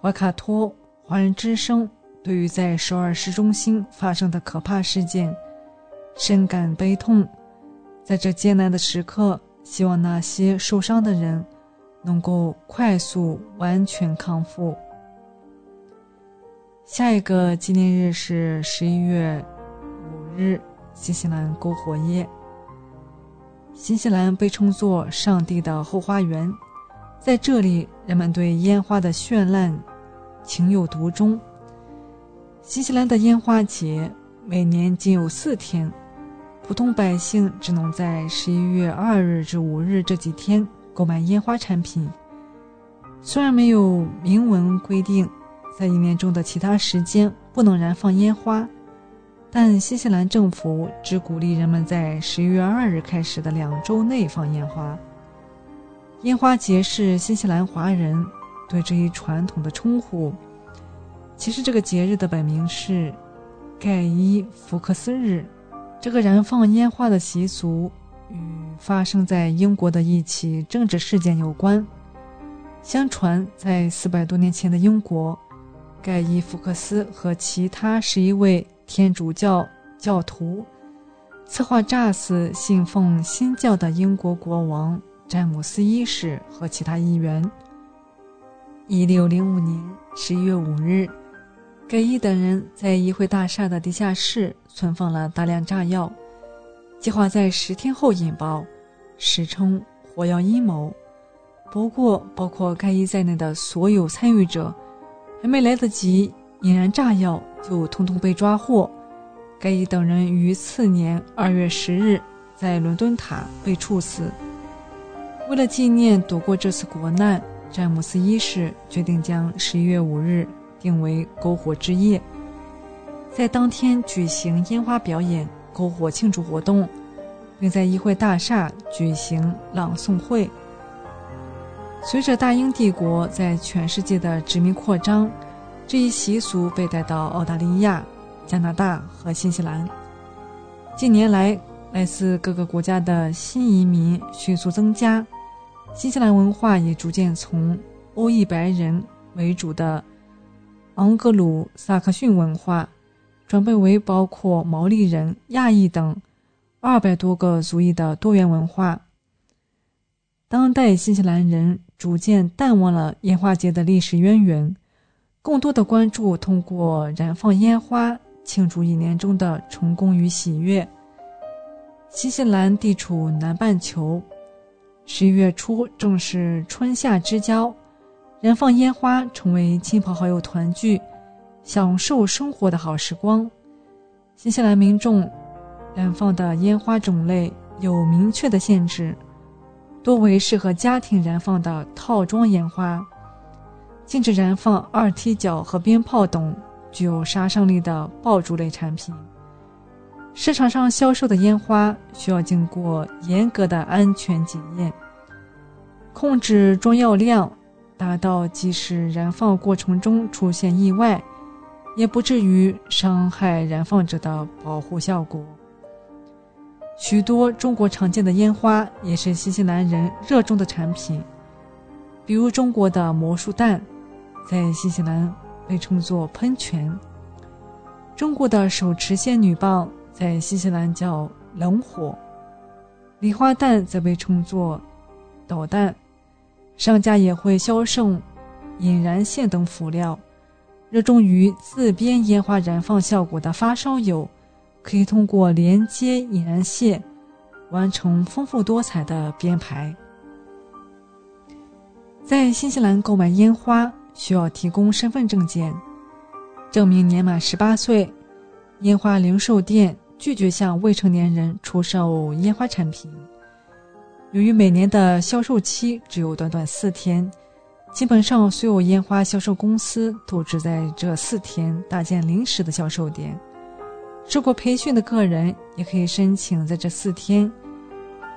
怀卡托华人之声对于在首尔市中心发生的可怕事件深感悲痛，在这艰难的时刻，希望那些受伤的人。能够快速完全康复。下一个纪念日是十一月五日，新西兰篝火夜。新西兰被称作“上帝的后花园”，在这里，人们对烟花的绚烂情有独钟。新西兰的烟花节每年仅有四天，普通百姓只能在十一月二日至五日这几天。购买烟花产品，虽然没有明文规定在一年中的其他时间不能燃放烟花，但新西兰政府只鼓励人们在十一月二日开始的两周内放烟花。烟花节是新西兰华人对这一传统的称呼。其实这个节日的本名是盖伊福克斯日。这个燃放烟花的习俗。与发生在英国的一起政治事件有关。相传，在四百多年前的英国，盖伊·福克斯和其他十一位天主教教徒策划炸死信奉新教的英国国王詹姆斯一世和其他议员。一六零五年十一月五日，盖伊等人在议会大厦的地下室存放了大量炸药。计划在十天后引爆，史称“火药阴谋”。不过，包括盖伊在内的所有参与者还没来得及引燃炸药，就通通被抓获。盖伊等人于次年二月十日在伦敦塔被处死。为了纪念躲过这次国难，詹姆斯一世决定将十一月五日定为篝火之夜，在当天举行烟花表演。篝火庆祝活动，并在议会大厦举行朗诵会。随着大英帝国在全世界的殖民扩张，这一习俗被带到澳大利亚、加拿大和新西兰。近年来，来自各个国家的新移民迅速增加，新西兰文化也逐渐从欧裔白人为主的昂格鲁萨克逊文化。装备为包括毛利人、亚裔等二百多个族裔的多元文化。当代新西兰人逐渐淡忘了烟花节的历史渊源，更多的关注通过燃放烟花庆祝一年中的成功与喜悦。新西兰地处南半球，十一月初正是春夏之交，燃放烟花成为亲朋好友团聚、享受生活的好时光。新西兰民众燃放的烟花种类有明确的限制。多为适合家庭燃放的套装烟花，禁止燃放二踢脚和鞭炮等具有杀伤力的爆竹类产品。市场上销售的烟花需要经过严格的安全检验，控制装药量，达到即使燃放过程中出现意外，也不至于伤害燃放者的保护效果。许多中国常见的烟花也是新西兰人热衷的产品，比如中国的魔术弹，在新西兰被称作喷泉；中国的手持仙女棒在新西兰叫冷火；礼花弹则被称作导弹。商家也会销售引燃线等辅料。热衷于自编烟花燃放效果的发烧友。可以通过连接引燃线完成丰富多彩的编排。在新西兰购买烟花需要提供身份证件，证明年满十八岁。烟花零售店拒绝向未成年人出售烟花产品。由于每年的销售期只有短短四天，基本上所有烟花销售公司都只在这四天搭建临时的销售点。受过培训的个人也可以申请在这四天，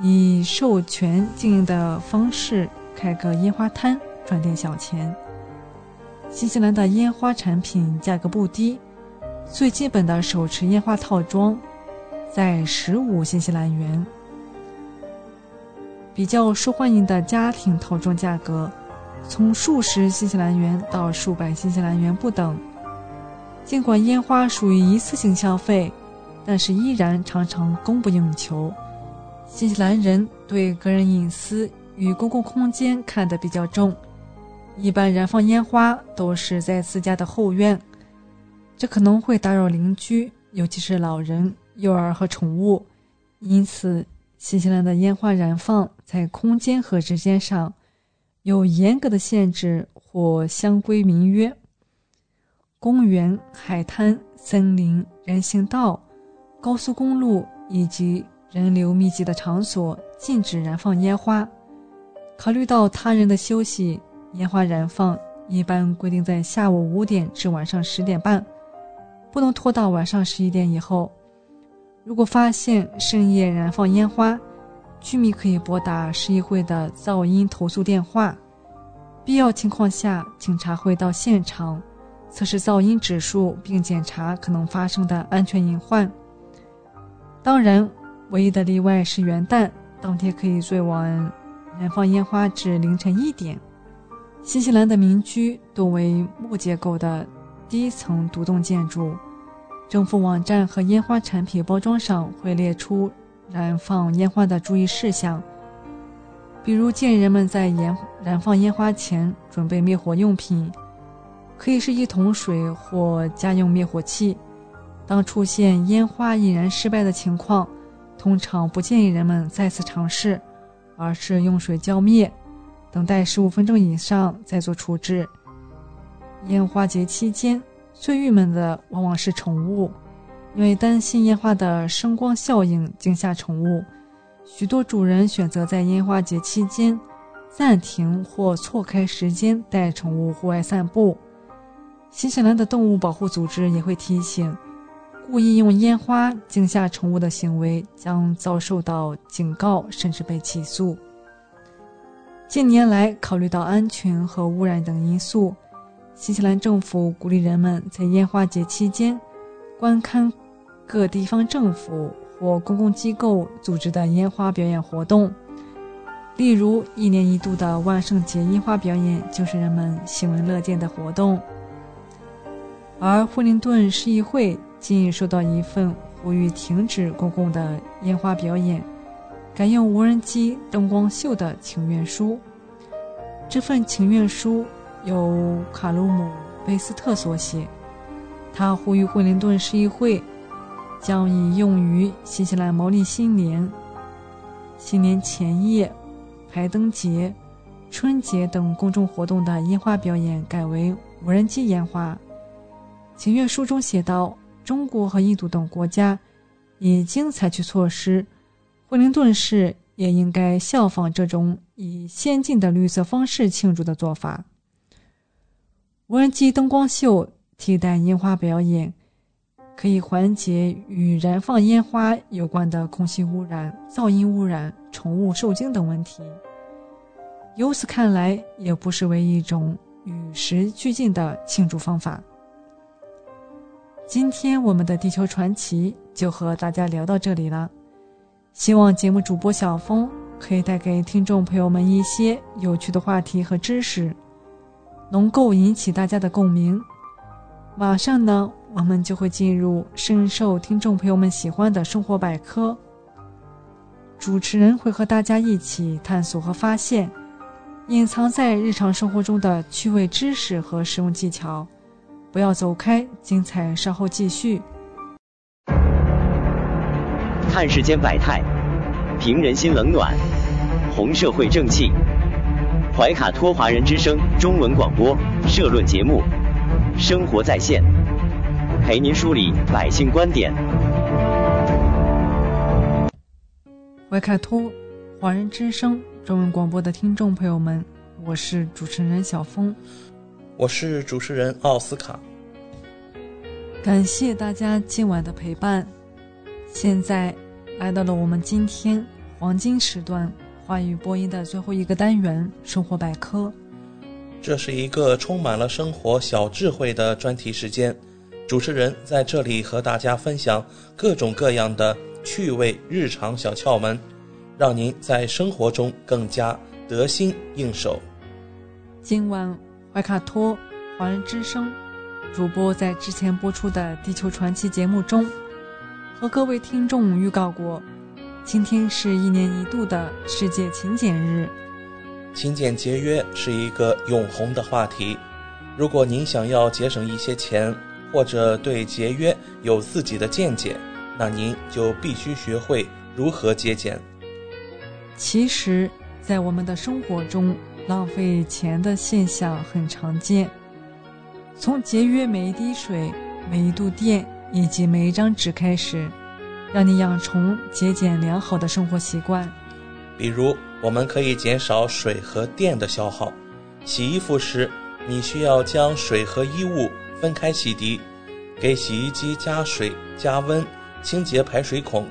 以授权经营的方式开个烟花摊，赚点小钱。新西兰的烟花产品价格不低，最基本的手持烟花套装在十五新西兰元，比较受欢迎的家庭套装价格从数十新西兰元到数百新西兰元不等。尽管烟花属于一次性消费，但是依然常常供不应求。新西兰人对个人隐私与公共空间看得比较重，一般燃放烟花都是在自家的后院，这可能会打扰邻居，尤其是老人、幼儿和宠物。因此，新西兰的烟花燃放在空间和时间上有严格的限制或相规民约。公园、海滩、森林、人行道、高速公路以及人流密集的场所禁止燃放烟花。考虑到他人的休息，烟花燃放一般规定在下午五点至晚上十点半，不能拖到晚上十一点以后。如果发现深夜燃放烟花，居民可以拨打市议会的噪音投诉电话，必要情况下，警察会到现场。测试噪音指数，并检查可能发生的安全隐患。当然，唯一的例外是元旦当天可以最晚燃放烟花至凌晨一点。新西兰的民居多为木结构的低层独栋建筑，政府网站和烟花产品包装上会列出燃放烟花的注意事项，比如建议人们在燃燃放烟花前准备灭火用品。可以是一桶水或家用灭火器。当出现烟花引燃失败的情况，通常不建议人们再次尝试，而是用水浇灭，等待十五分钟以上再做处置。烟花节期间，最郁闷的往往是宠物，因为担心烟花的声光效应惊吓宠物，许多主人选择在烟花节期间暂停或错开时间带宠物户外散步。新西兰的动物保护组织也会提醒，故意用烟花惊吓宠物的行为将遭受到警告，甚至被起诉。近年来，考虑到安全和污染等因素，新西兰政府鼓励人们在烟花节期间观看各地方政府或公共机构组织的烟花表演活动，例如一年一度的万圣节烟花表演就是人们喜闻乐见的活动。而惠灵顿市议会近日收到一份呼吁停止公共的烟花表演，改用无人机灯光秀的请愿书。这份请愿书由卡鲁姆·贝斯特所写，他呼吁惠灵顿市议会将以用于新西兰毛利新年、新年前夜、排灯节、春节等公众活动的烟花表演改为无人机烟花。请愿书中写道。中国和印度等国家已经采取措施，惠灵顿市也应该效仿这种以先进的绿色方式庆祝的做法。无人机灯光秀替代烟花表演，可以缓解与燃放烟花有关的空气污染、噪音污染、宠物受惊等问题。由此看来，也不失为一种与时俱进的庆祝方法。今天我们的地球传奇就和大家聊到这里了，希望节目主播小峰可以带给听众朋友们一些有趣的话题和知识，能够引起大家的共鸣。马上呢，我们就会进入深受听众朋友们喜欢的生活百科，主持人会和大家一起探索和发现隐藏在日常生活中的趣味知识和实用技巧。不要走开，精彩稍后继续。看世间百态，评人心冷暖，红社会正气。怀卡托华人之声中文广播社论节目，生活在线，陪您梳理百姓观点。维卡托华人之声中文广播的听众朋友们，我是主持人小峰。我是主持人奥斯卡，感谢大家今晚的陪伴。现在来到了我们今天黄金时段话语播音的最后一个单元——生活百科。这是一个充满了生活小智慧的专题时间，主持人在这里和大家分享各种各样的趣味日常小窍门，让您在生活中更加得心应手。今晚。怀卡托华人之声主播在之前播出的《地球传奇》节目中，和各位听众预告过，今天是一年一度的世界勤俭日。勤俭节约是一个永恒的话题。如果您想要节省一些钱，或者对节约有自己的见解，那您就必须学会如何节俭。其实，在我们的生活中，浪费钱的现象很常见，从节约每一滴水、每一度电以及每一张纸开始，让你养成节俭良好的生活习惯。比如，我们可以减少水和电的消耗。洗衣服时，你需要将水和衣物分开洗涤，给洗衣机加水加温，清洁排水孔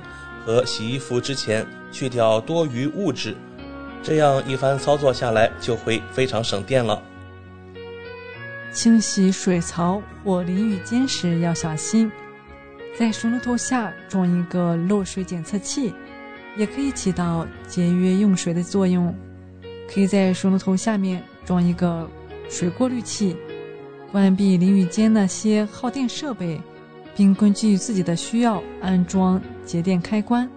和洗衣服之前去掉多余物质。这样一番操作下来，就会非常省电了。清洗水槽或淋浴间时要小心，在水龙头下装一个漏水检测器，也可以起到节约用水的作用。可以在水龙头下面装一个水过滤器，关闭淋浴间那些耗电设备，并根据自己的需要安装节电开关。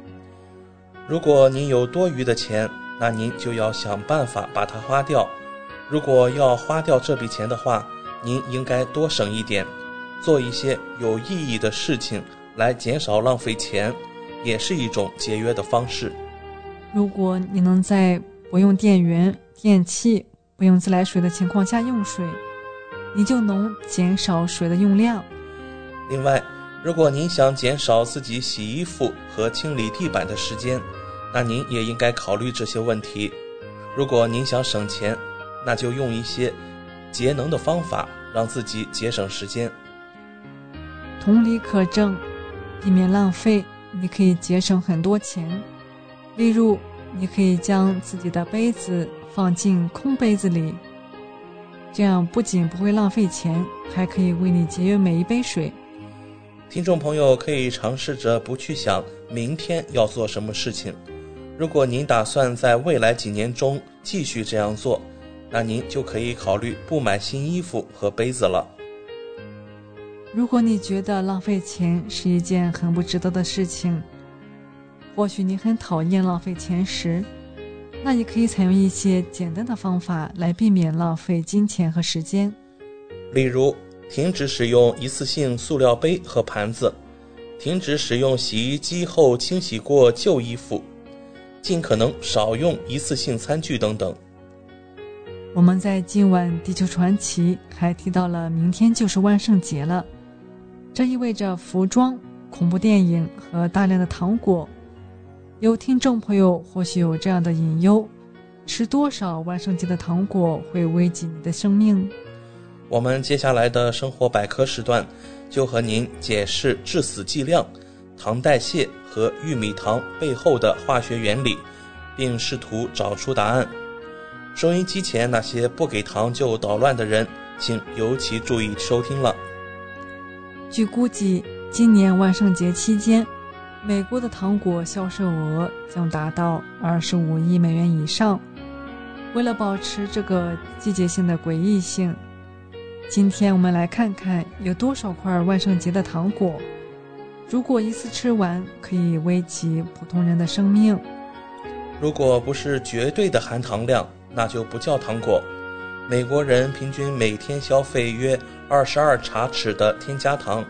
如果您有多余的钱，那您就要想办法把它花掉。如果要花掉这笔钱的话，您应该多省一点，做一些有意义的事情来减少浪费钱，也是一种节约的方式。如果你能在不用电源、电器、不用自来水的情况下用水，你就能减少水的用量。另外，如果您想减少自己洗衣服和清理地板的时间，那您也应该考虑这些问题。如果您想省钱，那就用一些节能的方法，让自己节省时间。同理可证，避免浪费，你可以节省很多钱。例如，你可以将自己的杯子放进空杯子里，这样不仅不会浪费钱，还可以为你节约每一杯水。听众朋友可以尝试着不去想明天要做什么事情。如果您打算在未来几年中继续这样做，那您就可以考虑不买新衣服和杯子了。如果你觉得浪费钱是一件很不值得的事情，或许你很讨厌浪费钱时，那也可以采用一些简单的方法来避免浪费金钱和时间。例如，停止使用一次性塑料杯和盘子，停止使用洗衣机后清洗过旧衣服，尽可能少用一次性餐具等等。我们在今晚《地球传奇》还提到了明天就是万圣节了，这意味着服装、恐怖电影和大量的糖果。有听众朋友或许有这样的隐忧：吃多少万圣节的糖果会危及你的生命？我们接下来的生活百科时段就和您解释致死剂量、糖代谢和玉米糖背后的化学原理，并试图找出答案。收音机前那些不给糖就捣乱的人，请尤其注意收听了。据估计，今年万圣节期间，美国的糖果销售额将达到二十五亿美元以上。为了保持这个季节性的诡异性，今天我们来看看有多少块万圣节的糖果。如果一次吃完，可以危及普通人的生命。如果不是绝对的含糖量，那就不叫糖果。美国人平均每天消费约二十二茶匙的添加糖，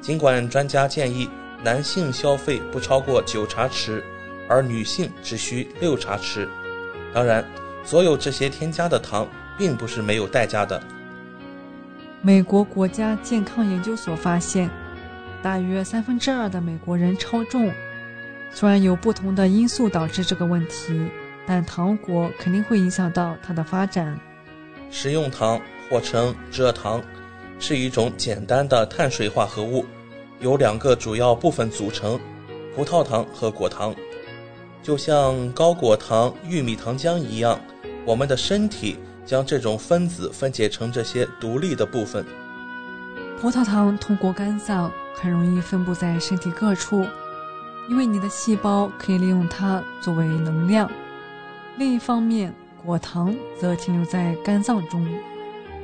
尽管专家建议男性消费不超过九茶匙，而女性只需六茶匙。当然，所有这些添加的糖并不是没有代价的。美国国家健康研究所发现，大约三分之二的美国人超重。虽然有不同的因素导致这个问题。但糖果肯定会影响到它的发展。食用糖或称蔗糖，是一种简单的碳水化合物，由两个主要部分组成：葡萄糖和果糖。就像高果糖玉米糖浆一样，我们的身体将这种分子分解成这些独立的部分。葡萄糖通过肝脏很容易分布在身体各处，因为你的细胞可以利用它作为能量。另一方面，果糖则停留在肝脏中，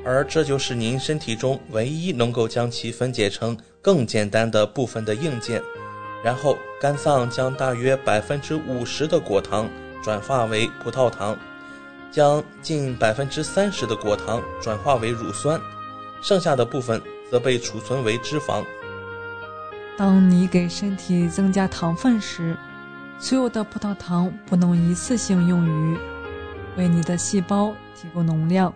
而这就是您身体中唯一能够将其分解成更简单的部分的硬件。然后，肝脏将大约百分之五十的果糖转化为葡萄糖，将近百分之三十的果糖转化为乳酸，剩下的部分则被储存为脂肪。当你给身体增加糖分时，所有的葡萄糖不能一次性用于为你的细胞提供能量，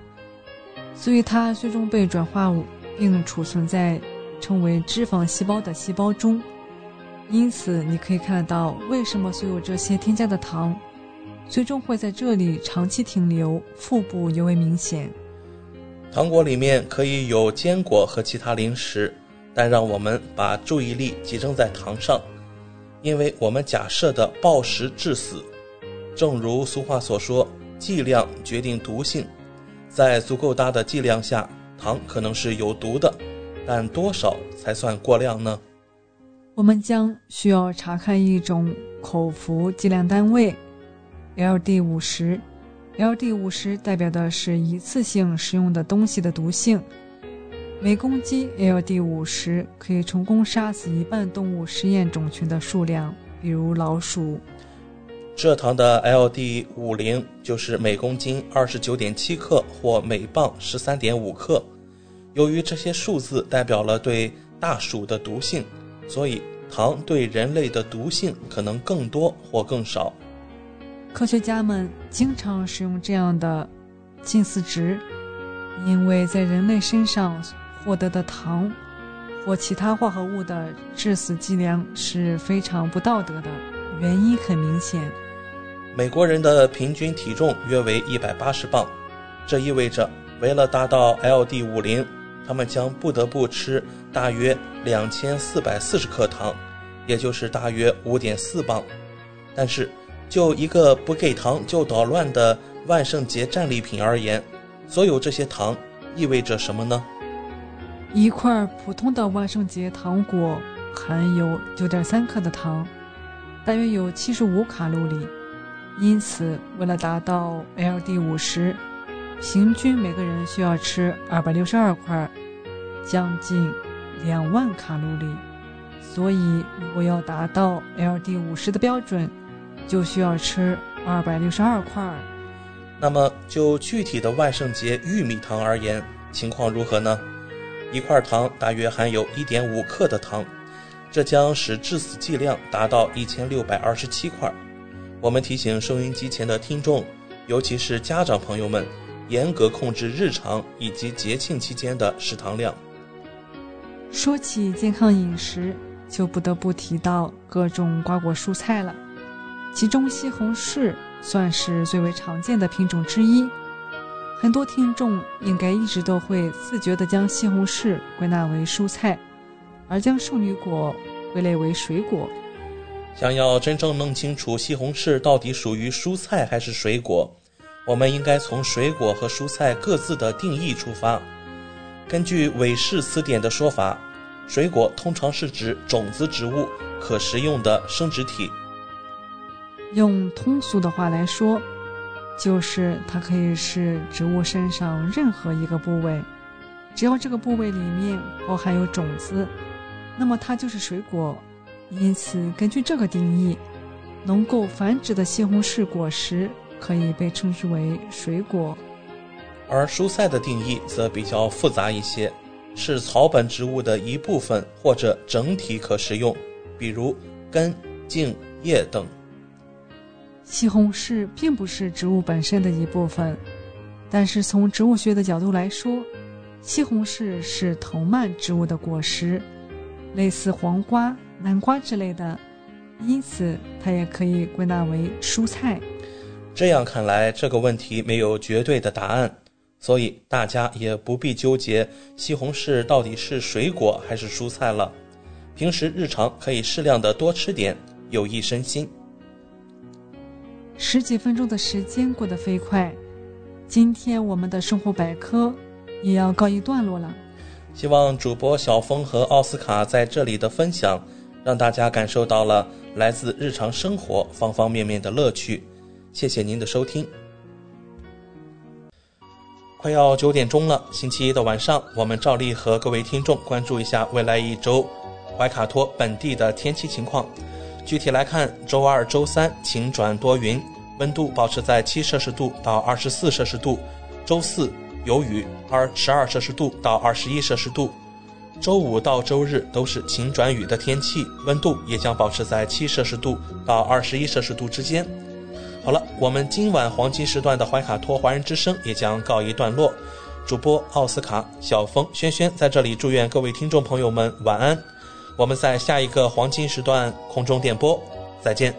所以它最终被转化并储存在称为脂肪细胞的细胞中。因此，你可以看到为什么所有这些添加的糖最终会在这里长期停留，腹部尤为明显。糖果里面可以有坚果和其他零食，但让我们把注意力集中在糖上。因为我们假设的暴食致死，正如俗话所说，剂量决定毒性。在足够大的剂量下，糖可能是有毒的，但多少才算过量呢？我们将需要查看一种口服剂量单位，LD 五十。LD 五十代表的是一次性食用的东西的毒性。每公斤 LD 五十可以成功杀死一半动物实验种群的数量，比如老鼠。蔗糖的 LD 五零就是每公斤二十九点七克或每磅十三点五克。由于这些数字代表了对大鼠的毒性，所以糖对人类的毒性可能更多或更少。科学家们经常使用这样的近似值，因为在人类身上。获得的糖或其他化合物的致死剂量是非常不道德的。原因很明显，美国人的平均体重约为一百八十磅，这意味着为了达到 LD 五零，他们将不得不吃大约两千四百四十克糖，也就是大约五点四磅。但是，就一个不给糖就捣乱的万圣节战利品而言，所有这些糖意味着什么呢？一块普通的万圣节糖果含有九点三克的糖，大约有七十五卡路里。因此，为了达到 LD 五十，平均每个人需要吃二百六十二块，将近两万卡路里。所以，如果要达到 LD 五十的标准，就需要吃二百六十二块。那么，就具体的万圣节玉米糖而言，情况如何呢？一块糖大约含有一点五克的糖，这将使致死剂量达到一千六百二十七块。我们提醒收音机前的听众，尤其是家长朋友们，严格控制日常以及节庆期间的食糖量。说起健康饮食，就不得不提到各种瓜果蔬菜了，其中西红柿。算是最为常见的品种之一，很多听众应该一直都会自觉地将西红柿归纳为蔬菜，而将圣女果归类为水果。想要真正弄清楚西红柿到底属于蔬菜还是水果，我们应该从水果和蔬菜各自的定义出发。根据《韦氏词典》的说法，水果通常是指种子植物，可食用的生殖体。用通俗的话来说，就是它可以是植物身上任何一个部位，只要这个部位里面包含有种子，那么它就是水果。因此，根据这个定义，能够繁殖的西红柿果实可以被称之为水果。而蔬菜的定义则比较复杂一些，是草本植物的一部分或者整体可食用，比如根、茎、叶等。西红柿并不是植物本身的一部分，但是从植物学的角度来说，西红柿是藤蔓植物的果实，类似黄瓜、南瓜之类的，因此它也可以归纳为蔬菜。这样看来，这个问题没有绝对的答案，所以大家也不必纠结西红柿到底是水果还是蔬菜了。平时日常可以适量的多吃点，有益身心。十几分钟的时间过得飞快，今天我们的生活百科也要告一段落了。希望主播小峰和奥斯卡在这里的分享，让大家感受到了来自日常生活方方面面的乐趣。谢谢您的收听。快要九点钟了，星期一的晚上，我们照例和各位听众关注一下未来一周怀卡托本地的天气情况。具体来看，周二、周三晴转多云，温度保持在七摄氏度到二十四摄氏度；周四有雨，二十二摄氏度到二十一摄氏度；周五到周日都是晴转雨的天气，温度也将保持在七摄氏度到二十一摄氏度之间。好了，我们今晚黄金时段的怀卡托华人之声也将告一段落。主播奥斯卡、小峰、轩轩在这里祝愿各位听众朋友们晚安。我们在下一个黄金时段空中电波再见。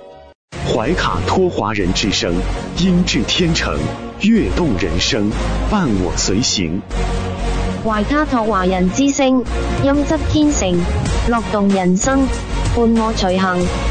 怀卡托华人之声，音质天成，悦动人生，伴我随行。怀卡托华人之声，音质天成，乐动人生，伴我随行。